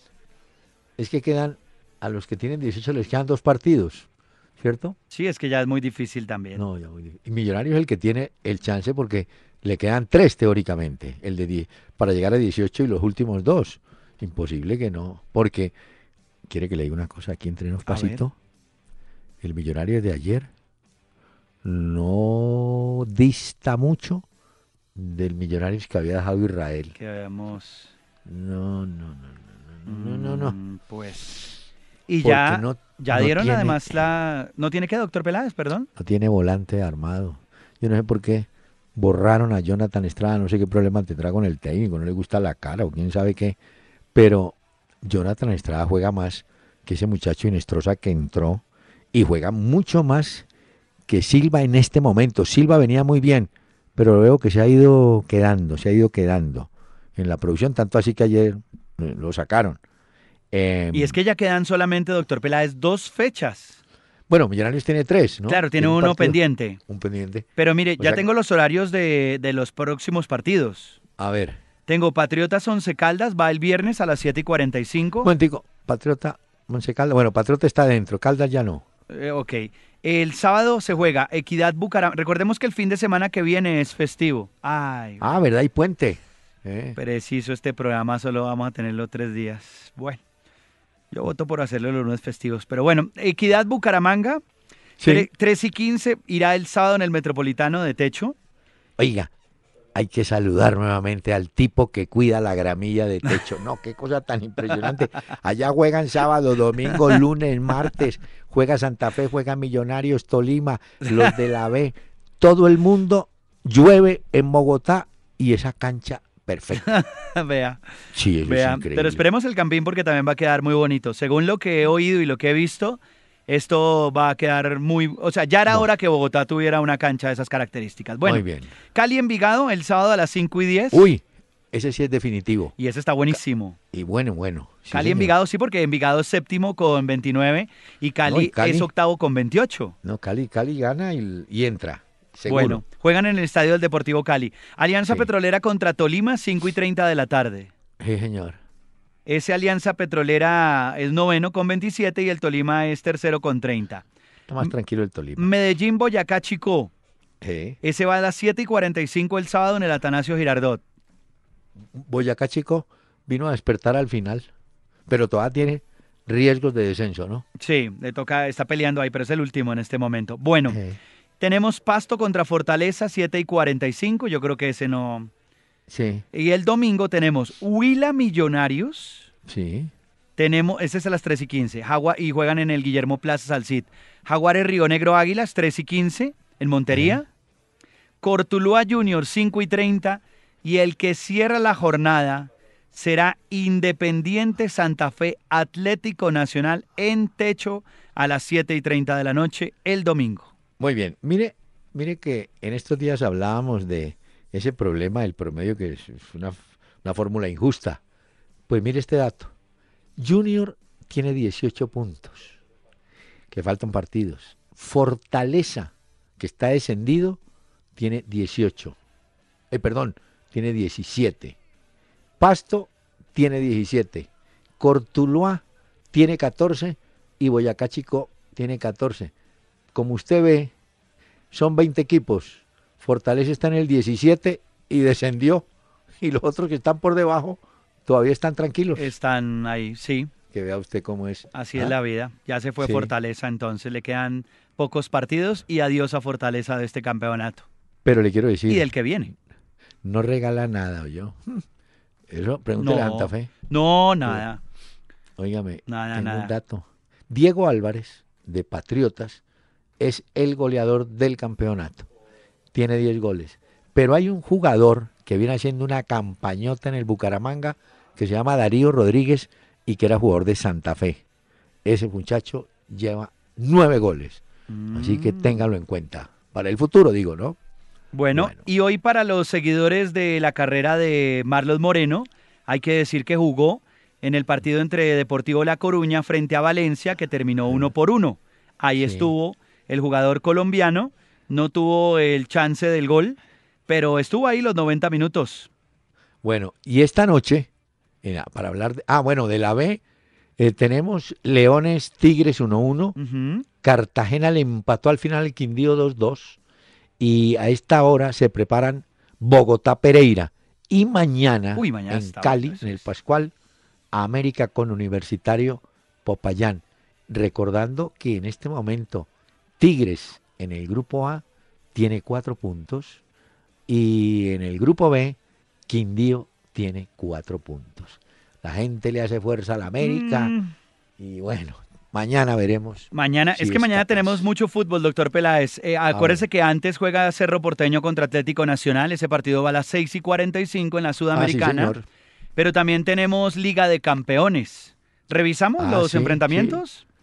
Es que quedan. A los que tienen 18 les quedan dos partidos, ¿cierto? Sí, es que ya es muy difícil también. No, ya muy difícil. Y Millonarios es el que tiene el chance porque le quedan tres teóricamente, el de 10, para llegar a 18 y los últimos dos. Imposible que no, porque quiere que le diga una cosa aquí entre nos pasito. El Millonario de ayer no dista mucho del Millonarios que había dejado Israel. Que veamos. No, no, no, no, no, no, no. Mm, Pues. Y ya, no- ya no dieron tiene- además la. ¿No tiene que, doctor Peláez, perdón? no tiene volante armado. Yo no sé por qué borraron a Jonathan Estrada, no sé qué problema tendrá con el técnico, no le gusta la cara o quién sabe qué, pero Jonathan Estrada juega más que ese muchacho Inestrosa que entró y juega mucho más que Silva en este momento. Silva venía muy bien, pero veo que se ha ido quedando, se ha ido quedando en la producción, tanto así que ayer eh, lo sacaron. Em, Y es que ya quedan solamente, doctor Peláez, dos fechas. Bueno, Millonarios tiene tres, ¿no? Claro, tiene uno pendiente. Un pendiente. Pero mire, ya tengo los horarios de, de, los próximos partidos. A ver. Tengo Patriotas Once Caldas, va el viernes a las 7 y 45. Momentico, Patriota Once Caldas. Bueno, Patriota está adentro, Caldas ya no. Eh, ok. El sábado se juega Equidad Bucaramanga. Recordemos que el fin de semana que viene es festivo. Ay. Ah, ¿verdad? Hay puente. Eh. Preciso, este programa solo vamos a tenerlo tres días. Bueno. Yo voto por hacerlo los lunes festivos. Pero bueno, Equidad Bucaramanga, 3 y 15, irá el sábado en el Metropolitano de Techo. Oiga, hay que saludar nuevamente al tipo que cuida la gramilla de techo. No, qué cosa tan impresionante. Allá juegan sábado, domingo, lunes, martes. Juega Santa Fe, juega Millonarios, Tolima, los de la B. Todo el mundo llueve en Bogotá y esa cancha perfecto. Vea. Sí, es increíble. Pero esperemos el campín porque también va a quedar muy bonito. Según lo que he oído y lo que he visto, esto va a quedar muy... O sea, ya era hora que Bogotá tuviera una cancha de esas características. Bueno, muy bien. Cali Envigado el sábado a las 5 y 10. Uy, ese sí es definitivo. Y ese está buenísimo. Y bueno, bueno. Cali Envigado sí, porque Envigado es séptimo con 29 y Cali, es octavo con 28. No, Cali, Cali gana y entra. Bueno, juegan en el estadio del Deportivo Cali. Alianza Petrolera contra Tolima, 5 y 30 de la tarde. Sí, señor. Ese Alianza Petrolera es noveno con 27 y el Tolima es tercero con 30. Está más tranquilo el Tolima. Medellín, Boyacá, Chico. Sí. Ese va a las 7 y 45 el sábado en el Atanasio Girardot. Boyacá, Chico, vino a despertar al final, pero todavía tiene riesgos de descenso, ¿no? Sí, le toca, está peleando ahí, pero es el último en este momento. Bueno. Tenemos Pasto contra Fortaleza, 7 y 45. Yo creo que ese no. Sí. Y el domingo tenemos Huila Millonarios. Sí. Tenemos, ese es a las 3 y 15. y juegan en el Guillermo Plaza Salcid. Jaguares Río Negro Águilas, 3 y 15 en Montería. Cortulúa Junior, 5 y 30. Y el que cierra la jornada será Independiente Santa Fe Atlético Nacional en techo a las 7 y 30 de la noche el domingo. Muy bien, mire, mire que en estos días hablábamos de ese problema del promedio que es una, fórmula injusta. Pues mire este dato. Junior tiene 18 puntos, que faltan partidos. Fortaleza, que está descendido, tiene 18. Eh, perdón, tiene 17. Pasto tiene 17. Cortuluá tiene 14 y Boyacá Chico tiene 14 como usted ve, son 20 equipos. Fortaleza está en el 17 y descendió. Y los otros que están por debajo todavía están tranquilos. Están ahí, sí. Que vea usted cómo es. Así es ¿Ah? la vida. Ya se fue Fortaleza, entonces le quedan pocos partidos y adiós a Fortaleza de este campeonato. Pero le quiero decir. Y del que viene. No regala nada, yo. Eso, pregúntale a Santa Fe. No, nada. Óigame, nada, tengo un dato. Diego Álvarez, de Patriotas, es el goleador del campeonato. Tiene 10 goles. Pero hay un jugador que viene haciendo una campañota en el Bucaramanga que se llama Darío Rodríguez y que era jugador de Santa Fe. Ese muchacho lleva nueve goles. Así que mm. ténganlo en cuenta. Para el futuro, digo, ¿no? Bueno, y hoy para los seguidores de la carrera de Marlos Moreno, hay que decir que jugó en el partido entre Deportivo La Coruña frente a Valencia, que terminó uno por uno. Ahí estuvo el jugador colombiano, no tuvo el chance del gol, pero estuvo ahí los 90 minutos. Bueno, y esta noche, para hablar de, ah, bueno, de la B, eh, tenemos Leones Tigres 1-1, Cartagena le empató al final el Quindío 2-2, y a esta hora se preparan Bogotá Pereira, y mañana, en Cali, en el Pascual, América con Universitario Popayán, recordando que en este momento Tigres en el grupo A tiene cuatro puntos y en el grupo B Quindío tiene cuatro puntos. La gente le hace fuerza a la América mm. y bueno, mañana veremos. Mañana, es que mañana tenemos mucho fútbol, doctor Peláez. Eh, acuérdese que antes juega Cerro Porteño contra Atlético Nacional, ese partido va a las 6 y 45 en la Sudamericana. Ah, pero también tenemos Liga de Campeones. ¿Revisamos ah, los enfrentamientos? Sí,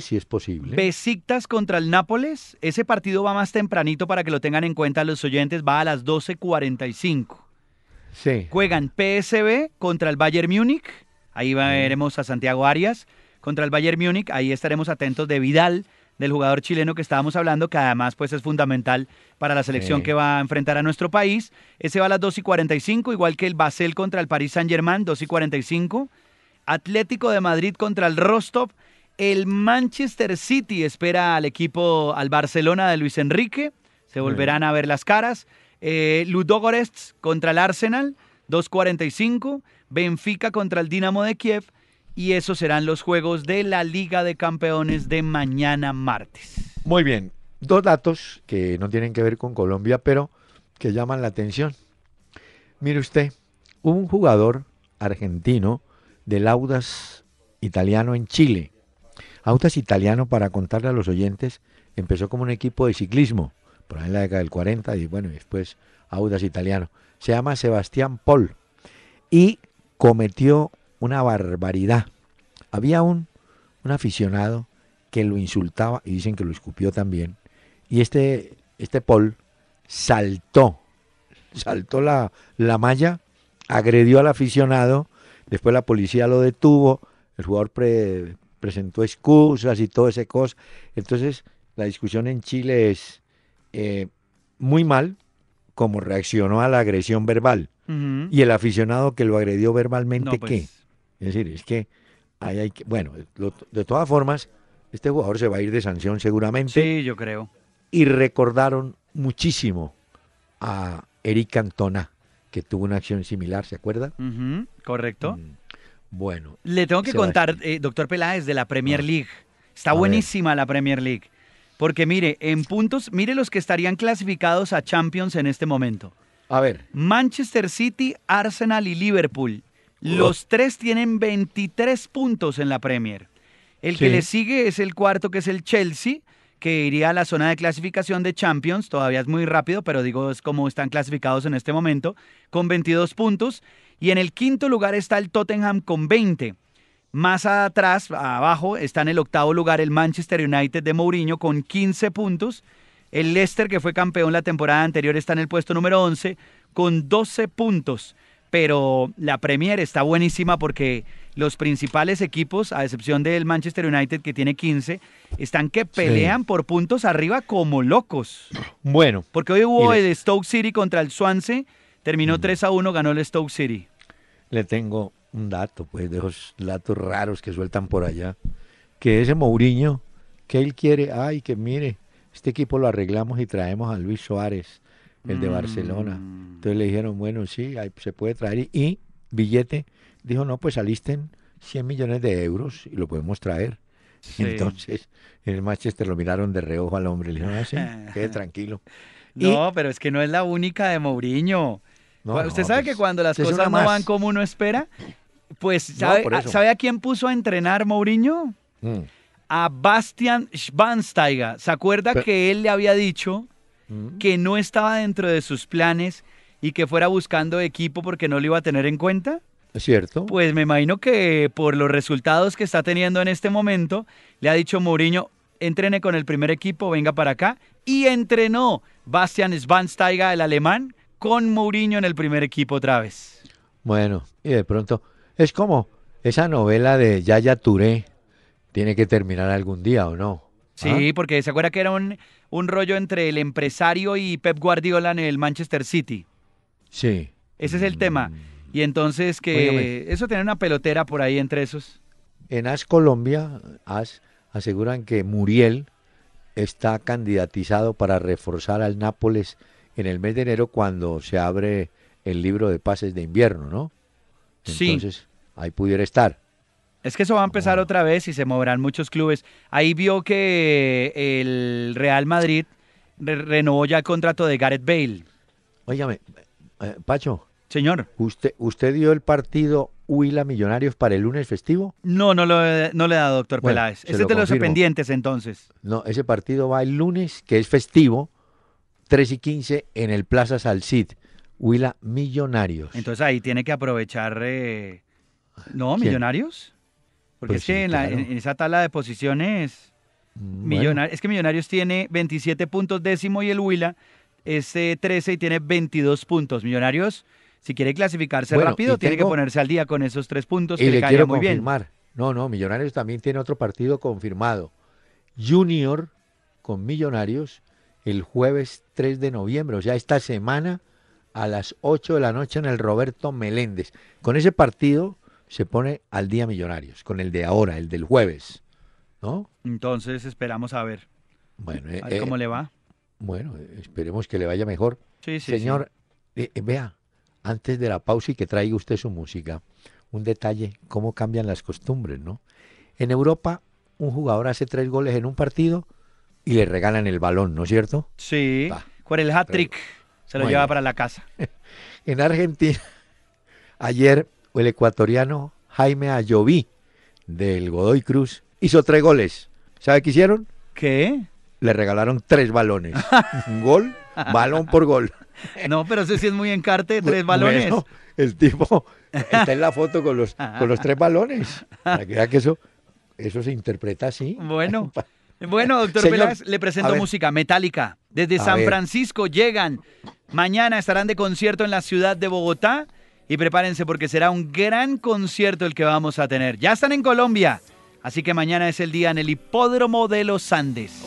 sí es posible. Besiktas contra el Nápoles. Ese partido va más tempranito para que lo tengan en cuenta los oyentes. Va a las 12.45. Sí. Juegan PSB contra el Bayern Múnich. Ahí veremos a Santiago Arias contra el Bayern Múnich. Ahí estaremos atentos de Vidal, del jugador chileno que estábamos hablando, que además pues es fundamental para la selección que va a enfrentar a nuestro país. Ese va a las 2 y 45, igual que el Basel contra el Paris Saint-Germain, 2 y 45. Atlético de Madrid contra el Rostov. El Manchester City espera al equipo, al Barcelona de Luis Enrique. Se volverán a ver las caras. Eh, Ludogorets contra el Arsenal, 2.45. Benfica contra el Dinamo de Kiev. Y esos serán los juegos de la Liga de Campeones de mañana martes. Muy bien. Dos datos que no tienen que ver con Colombia, pero que llaman la atención. Mire usted, un jugador argentino del Audas italiano en Chile. Audas italiano, para contarle a los oyentes, empezó como un equipo de ciclismo, por ahí en la década del 40, y bueno, después Audas italiano. Se llama Sebastián Paul y cometió una barbaridad. Había un, un aficionado que lo insultaba y dicen que lo escupió también. Y este, este Paul saltó, saltó la, la malla, agredió al aficionado Después la policía lo detuvo, el jugador presentó excusas y todo ese cosa. Entonces, la discusión en Chile es eh, muy mal como reaccionó a la agresión verbal. Y el aficionado que lo agredió verbalmente, ¿qué? Pues. Es decir, es que hay que, bueno, de todas formas, este jugador se va a ir de sanción seguramente. Sí, yo creo. Y recordaron muchísimo a Eric Cantona, que tuvo una acción similar, ¿se acuerda? correcto. Mm, bueno. Le tengo que contar, eh, doctor Peláez, de la Premier ah. League. Está buenísima la Premier League. Porque mire, en puntos, mire los que estarían clasificados a Champions en este momento. A ver. Manchester City, Arsenal y Liverpool. Los tres tienen 23 puntos en la Premier. El que le sigue es el cuarto, que es el Chelsea, que iría a la zona de clasificación de Champions, todavía es muy rápido, pero digo, es como están clasificados en este momento, con 22 puntos. Y en el quinto lugar está el Tottenham con 20. Más atrás, abajo, está en el octavo lugar el Manchester United de Mourinho con 15 puntos. El Leicester, que fue campeón la temporada anterior, está en el puesto número 11 con 12 puntos. Pero la Premier está buenísima porque los principales equipos, a excepción del Manchester United que tiene 15, están que pelean por puntos arriba como locos. Bueno. Porque hoy hubo el Stoke City contra el Swansea, terminó 3 mm. a 1, ganó el Stoke City. Le tengo un dato, pues, de esos datos raros que sueltan por allá, que ese Mourinho, que él quiere, ay, que mire, este equipo lo arreglamos y traemos a Luis Suárez, el de Barcelona. Mm. Entonces le dijeron, bueno, sí, se puede traer y billete dijo, no, pues alisten 100 millones de euros y lo podemos traer. Entonces, en el Manchester lo miraron de reojo al hombre y le dijeron, ah, sí, quede tranquilo. No, pero es que no es la única de Mourinho. Usted sabe pues, que cuando las cosas no van como uno espera, pues ¿sabe, a, quién puso a entrenar Mourinho? Mm. A Bastian Schwansteiger. ¿Se acuerda que él le había dicho mm. que no estaba dentro de sus planes y que fuera buscando equipo porque no lo iba a tener en cuenta? ¿Es cierto? Pues me imagino que por los resultados que está teniendo en este momento, le ha dicho Mourinho, entrene con el primer equipo, venga para acá. Y entrenó Bastian Schweinsteiger, el alemán, con Mourinho en el primer equipo otra vez. Bueno, y de pronto, es como esa novela de Yaya Touré, tiene que terminar algún día o no. Sí, ¿Ah? porque se acuerda que era un, un rollo entre el empresario y Pep Guardiola en el Manchester City. Sí. Ese es el tema. Mm. Y entonces que eso tiene una pelotera por ahí entre esos. En AS Colombia, AS aseguran que Muriel está candidatizado para reforzar al Nápoles en el mes de enero cuando se abre el libro de pases de invierno, ¿no? Entonces, ahí pudiera estar. Es que eso va a empezar otra vez y se moverán muchos clubes. Ahí vio que el Real Madrid renovó ya el contrato de Gareth Bale. Óigame, eh, Pacho, Señor. ¿Usted, ¿Usted dio el partido Huila Millonarios para el lunes festivo? No, no, lo, no le da, doctor Peláez. Ese es de los pendientes entonces. No, ese partido va el lunes, que es festivo, 3 y 15 en el Plaza Salcid. Huila Millonarios. Entonces ahí tiene que aprovechar. Eh, ¿No, Millonarios? Porque pues es que en, esa tabla de posiciones. Mm, es que Millonarios tiene 27 puntos décimo y el Huila es 13 y tiene 22 puntos. Millonarios si quiere clasificarse rápido, tiene que ponerse al día con esos tres puntos y que le, quiero muy confirmar. No, no, Millonarios también tiene otro partido confirmado. Junior con Millonarios el jueves 3 de noviembre, o sea, esta semana a las 8 de la noche en el Roberto Meléndez. Con ese partido se pone al día Millonarios, con el de ahora, el del jueves, ¿no? Entonces esperamos a ver. Bueno, a ver cómo le va. Bueno, esperemos que le vaya mejor. Sí, sí, Señor, eh, eh, vea, antes de la pausa y que traiga usted su música, un detalle, cómo cambian las costumbres, ¿no? En Europa, un jugador hace tres goles en un partido y le regalan el balón, ¿no es cierto? Sí, con el hat-trick se lo lleva para la casa. en Argentina, ayer el ecuatoriano Jaime Ayoví del Godoy Cruz hizo tres goles. ¿Sabe qué hicieron? ¿Qué? Le regalaron tres balones. Un gol, balón por gol. No, pero ese sí es muy encarte, tres balones. Bueno, el tipo está en la foto con los, con los tres balones. Para que vea que eso, eso se interpreta así. Bueno. Bueno, doctor Señor, le presento música metálica. Desde San Francisco llegan. Mañana estarán de concierto en la ciudad de Bogotá. Y prepárense porque será un gran concierto el que vamos a tener. Ya están en Colombia. Así que mañana es el día en el Hipódromo de los Andes.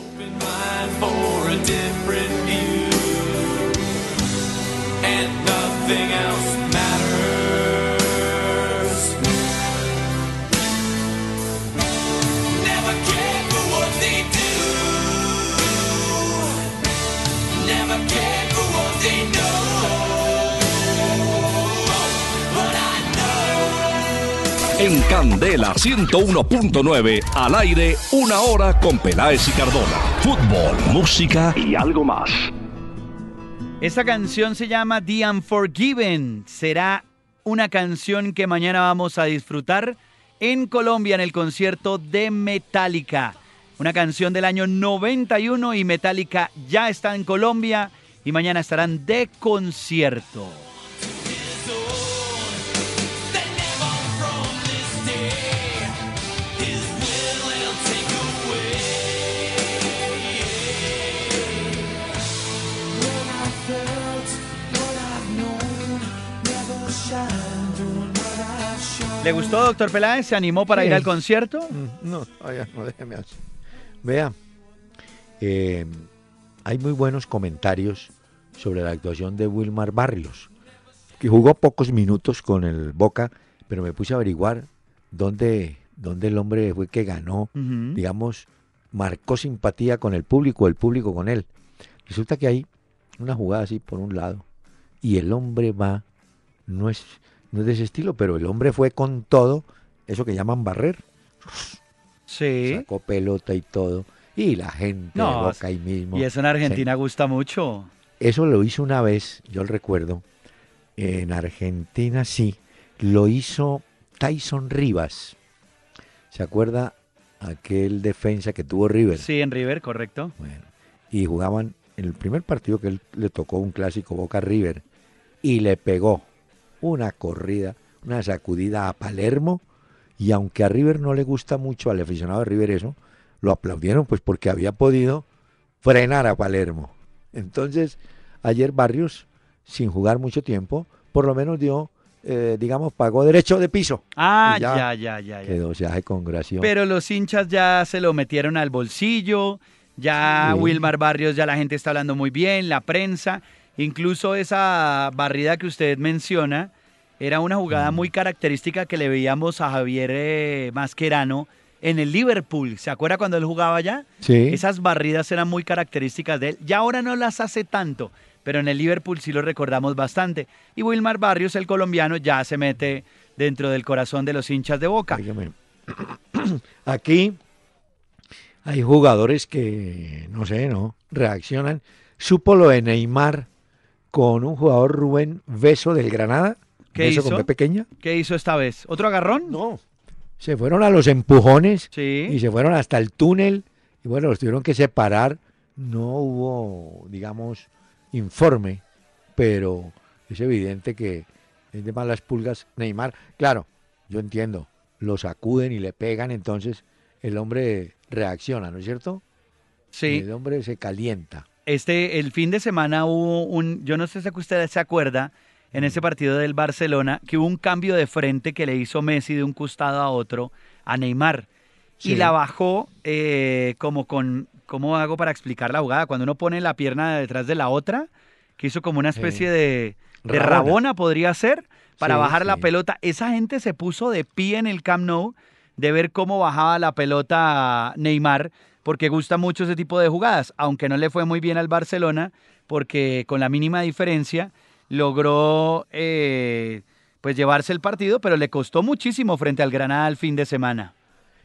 Candela 101.9, al aire, una hora con Peláez y Cardona. Fútbol, música y algo más. Esta canción se llama The Unforgiven. Será una canción que mañana vamos a disfrutar en Colombia en el concierto de Metallica. Una canción del año 91 y Metallica ya está en Colombia y mañana estarán de concierto. ¿Le gustó, doctor Peláez? ¿Se animó para ir al concierto? Mm, no, no, déjeme así. Vea, eh, hay muy buenos comentarios sobre la actuación de Wilmar Barrios, que jugó pocos minutos con el Boca, pero me puse a averiguar dónde, dónde el hombre fue que ganó, digamos, marcó simpatía con el público, el público con él. Resulta que hay una jugada así por un lado y el hombre va, no es no es de ese estilo, pero el hombre fue con todo, eso que llaman barrer. Sí. Sacó pelota y todo. Y la gente no, Boca ahí mismo. Y eso en Argentina gusta mucho. Eso lo hizo una vez, yo recuerdo. En Argentina sí. Lo hizo Tyson Rivas. ¿Se acuerda aquel defensa que tuvo River? Sí, en River, correcto. Bueno, y jugaban en el primer partido que él le tocó un clásico Boca River y le pegó una corrida, una sacudida a Palermo, y aunque a River no le gusta mucho al aficionado de River eso, lo aplaudieron pues porque había podido frenar a Palermo. Entonces, ayer Barrios, sin jugar mucho tiempo, por lo menos dio, eh, digamos, pagó derecho de piso. Ah, ya, ya, ya, ya, Quedó, se con gracia. Pero los hinchas ya se lo metieron al bolsillo, ya Wilmar Barrios, ya la gente está hablando muy bien, la prensa, incluso esa barrida que usted menciona, era una jugada muy característica que le veíamos a Javier eh, Mascherano en el Liverpool. ¿Se acuerda cuando él jugaba allá? Sí. Esas barridas eran muy características de él. Ya ahora no las hace tanto, pero en el Liverpool sí lo recordamos bastante. Y Wilmar Barrios, el colombiano, ya se mete dentro del corazón de los hinchas de Boca. Aquí hay jugadores que, no sé, ¿no? Reaccionan. Supo lo de Neymar con un jugador Rubén Beso del Granada. ¿Qué hizo? con pequeña. ¿Qué hizo esta vez? ¿Otro agarrón? No. Se fueron a los empujones sí. y se fueron hasta el túnel y bueno, los tuvieron que separar. No hubo, digamos, informe, pero es evidente que es de malas pulgas Neymar. Claro, yo entiendo, lo sacuden y le pegan, entonces el hombre reacciona, ¿no es cierto? Sí. El hombre se calienta. Este, el fin de semana hubo un, yo no sé si usted se acuerda, en ese partido del Barcelona, que hubo un cambio de frente que le hizo Messi de un costado a otro a Neymar. y la bajó eh, como con, ¿cómo hago para explicar la jugada? Cuando uno pone la pierna detrás de la otra, que hizo como una especie de, de rabona. podría ser, para bajar la pelota. Esa gente se puso de pie en el Camp Nou de ver cómo bajaba la pelota Neymar, porque gusta mucho ese tipo de jugadas, aunque no le fue muy bien al Barcelona, porque con la mínima diferencia logró eh, pues llevarse el partido, pero le costó muchísimo frente al Granada el fin de semana.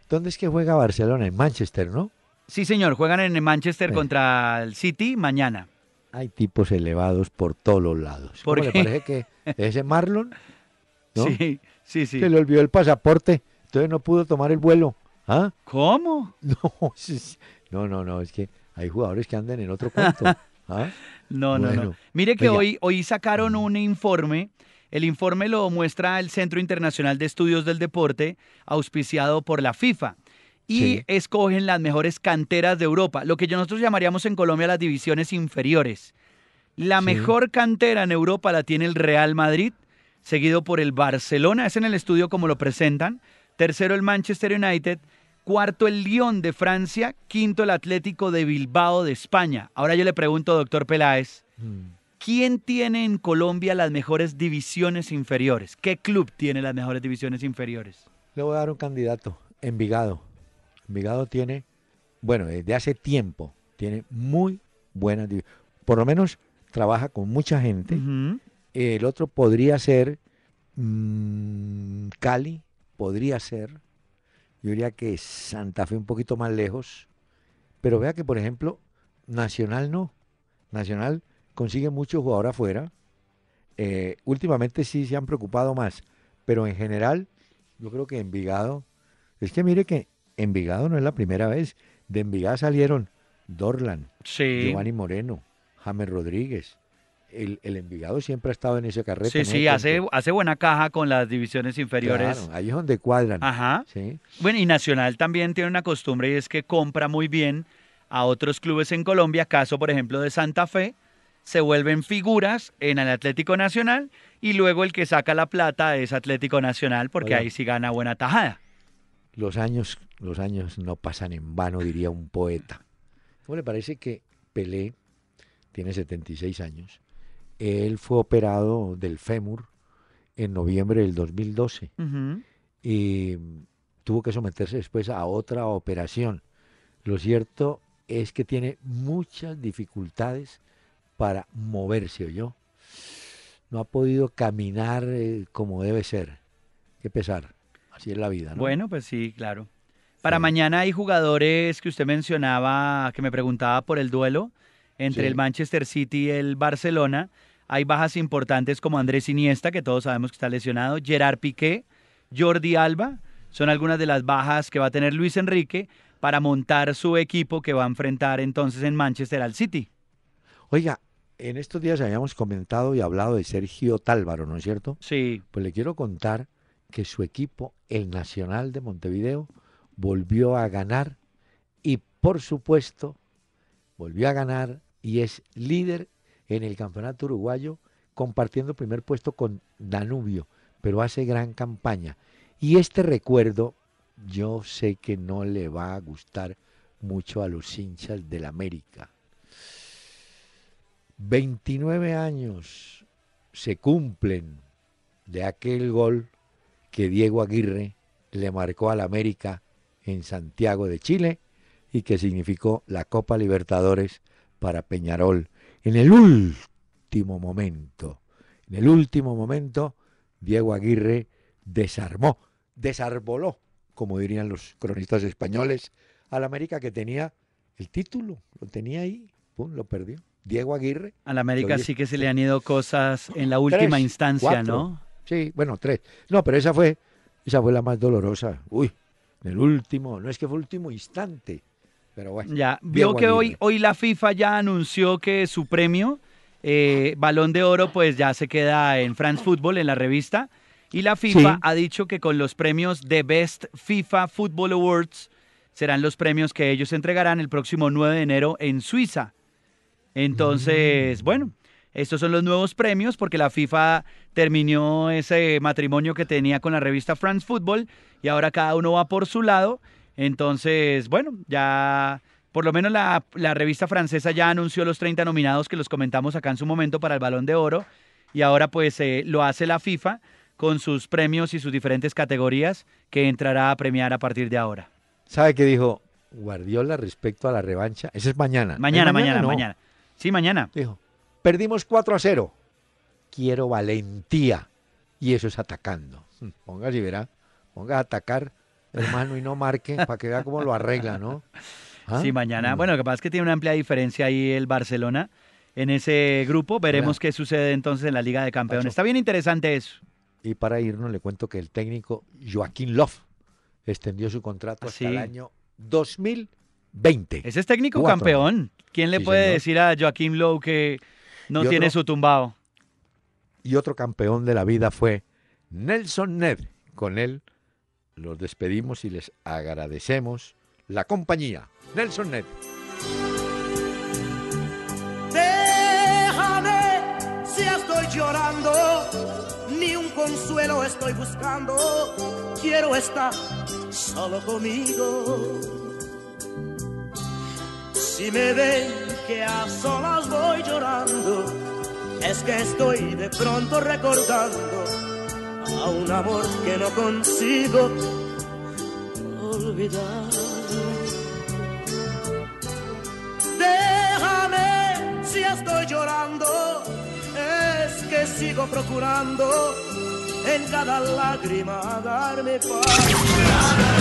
¿Dónde es que juega Barcelona? En Manchester, ¿no? Sí, señor, juegan en Manchester contra el City mañana. Hay tipos elevados por todos los lados. ¿Por qué? le parece que ese Marlon? Sí, sí, sí. Se le olvidó el pasaporte, entonces no pudo tomar el vuelo. ¿Ah? ¿Cómo? No, no, no, no, es que hay jugadores que andan en otro cuento. ¿Ah? No, no, no. Mire que hoy, hoy sacaron un informe. El informe lo muestra el Centro Internacional de Estudios del Deporte, auspiciado por la FIFA. Y escogen las mejores canteras de Europa, lo que nosotros llamaríamos en Colombia las divisiones inferiores. La mejor cantera en Europa la tiene el Real Madrid, seguido por el Barcelona, es en el estudio como lo presentan. Tercero el Manchester United, cuarto el Lyon de Francia, quinto el Atlético de Bilbao de España. Ahora yo le pregunto, doctor Peláez, mm. ¿quién tiene en Colombia las mejores divisiones inferiores? ¿Qué club tiene las mejores divisiones inferiores? Le voy a dar un candidato, Envigado. Envigado tiene, bueno, desde hace tiempo, tiene muy buenas divisiones. Por lo menos trabaja con mucha gente. El otro podría ser mm, Cali, podría ser yo diría que Santa Fe un poquito más lejos. Pero vea que, por ejemplo, Nacional no. Nacional consigue muchos jugadores afuera. Eh, últimamente sí se han preocupado más. Pero en general, yo creo que Envigado. Es que mire que Envigado no es la primera vez. De Envigado salieron Dorlan, Giovanni Moreno, James Rodríguez, el, Envigado siempre ha estado en ese carrete. Sí, sí, hace, hace buena caja con las divisiones inferiores. Claro, ahí es donde cuadran. Ajá. Bueno, y Nacional también tiene una costumbre y es que compra muy bien a otros clubes en Colombia, caso por ejemplo de Santa Fe, se vuelven figuras en el Atlético Nacional y luego el que saca la plata es Atlético Nacional porque ahí sí gana buena tajada. Los años, los años no pasan en vano, diría un poeta. ¿Cómo le parece que Pelé tiene 76 años? Él fue operado del fémur en noviembre del 2012 y tuvo que someterse después a otra operación. Lo cierto es que tiene muchas dificultades para moverse, yo. No ha podido caminar eh, como debe ser. Qué pesar. Así es la vida, ¿no? Bueno, pues sí, claro. Para mañana hay jugadores que usted mencionaba, que me preguntaba por el duelo entre el Manchester City y el Barcelona. Hay bajas importantes como Andrés Iniesta, que todos sabemos que está lesionado, Gerard Piqué, Jordi Alba. Son algunas de las bajas que va a tener Luis Enrique para montar su equipo que va a enfrentar entonces en Manchester al City. Oiga, en estos días habíamos comentado y hablado de Sergio Tálvaro, ¿no es cierto? Sí. Pues le quiero contar que su equipo, el Nacional de Montevideo, volvió a ganar y por supuesto volvió a ganar y es líder en el campeonato uruguayo, compartiendo primer puesto con Danubio, pero hace gran campaña. Y este recuerdo, yo sé que no le va a gustar mucho a los hinchas del América. 29 años se cumplen de aquel gol que Diego Aguirre le marcó al América en Santiago de Chile y que significó la Copa Libertadores para Peñarol en el último momento, en el último momento, Diego Aguirre desarmó, desarboló, como dirían los cronistas españoles, al América que tenía el título, lo tenía ahí, pum, lo perdió. Diego Aguirre. Al América sí que se le han ido cosas en la última instancia, ¿no? Sí, bueno, tres. No, pero esa fue, esa fue la más dolorosa. Uy, en el último, no es que fue el último instante. Pero bueno. Ya, vio que hoy, hoy la FIFA ya anunció que su premio, eh, Balón de Oro, pues ya se queda en France Football, en la revista. Y la FIFA ha dicho que con los premios de Best FIFA Football Awards serán los premios que ellos entregarán el próximo 9 de enero en Suiza. Entonces, mm. bueno, estos son los nuevos premios porque la FIFA terminó ese matrimonio que tenía con la revista France Football y ahora cada uno va por su lado Entonces, bueno, ya por lo menos la, la, revista francesa ya anunció los 30 nominados que los comentamos acá en su momento para el Balón de Oro y ahora pues eh, lo hace la FIFA con sus premios y sus diferentes categorías que entrará a premiar a partir de ahora. ¿Sabe qué dijo Guardiola respecto a la revancha? Ese es mañana. Mañana, mañana, mañana, Sí, mañana. Dijo, perdimos 4 a 0. Quiero valentía. Y eso es atacando. Póngase y verá. Ponga a atacar, hermano, y no marque para que vea cómo lo arregla, ¿no? Sí, ¿Ah? mañana. Bueno, lo que pasa es que tiene una amplia diferencia ahí el Barcelona en ese grupo. Veremos qué sucede entonces en la Liga de Campeones. Está bien interesante eso. Y para irnos le cuento que el técnico Joaquín Love extendió su contrato hasta el año 2020. Ese es técnico campeón. ¿Quién le puede decir a Joaquín Love que no tiene su tumbado? Y otro campeón de la vida fue Nelson Ned. Con él los despedimos y les agradecemos la compañía. Nelson Ned. Déjame si estoy llorando, ni un consuelo estoy buscando. Quiero estar solo conmigo. Si me ven que a solas voy llorando, es que estoy de pronto recordando a un amor que no consigo olvidar. Déjame si estoy llorando, es que sigo procurando en cada lágrima darme paz.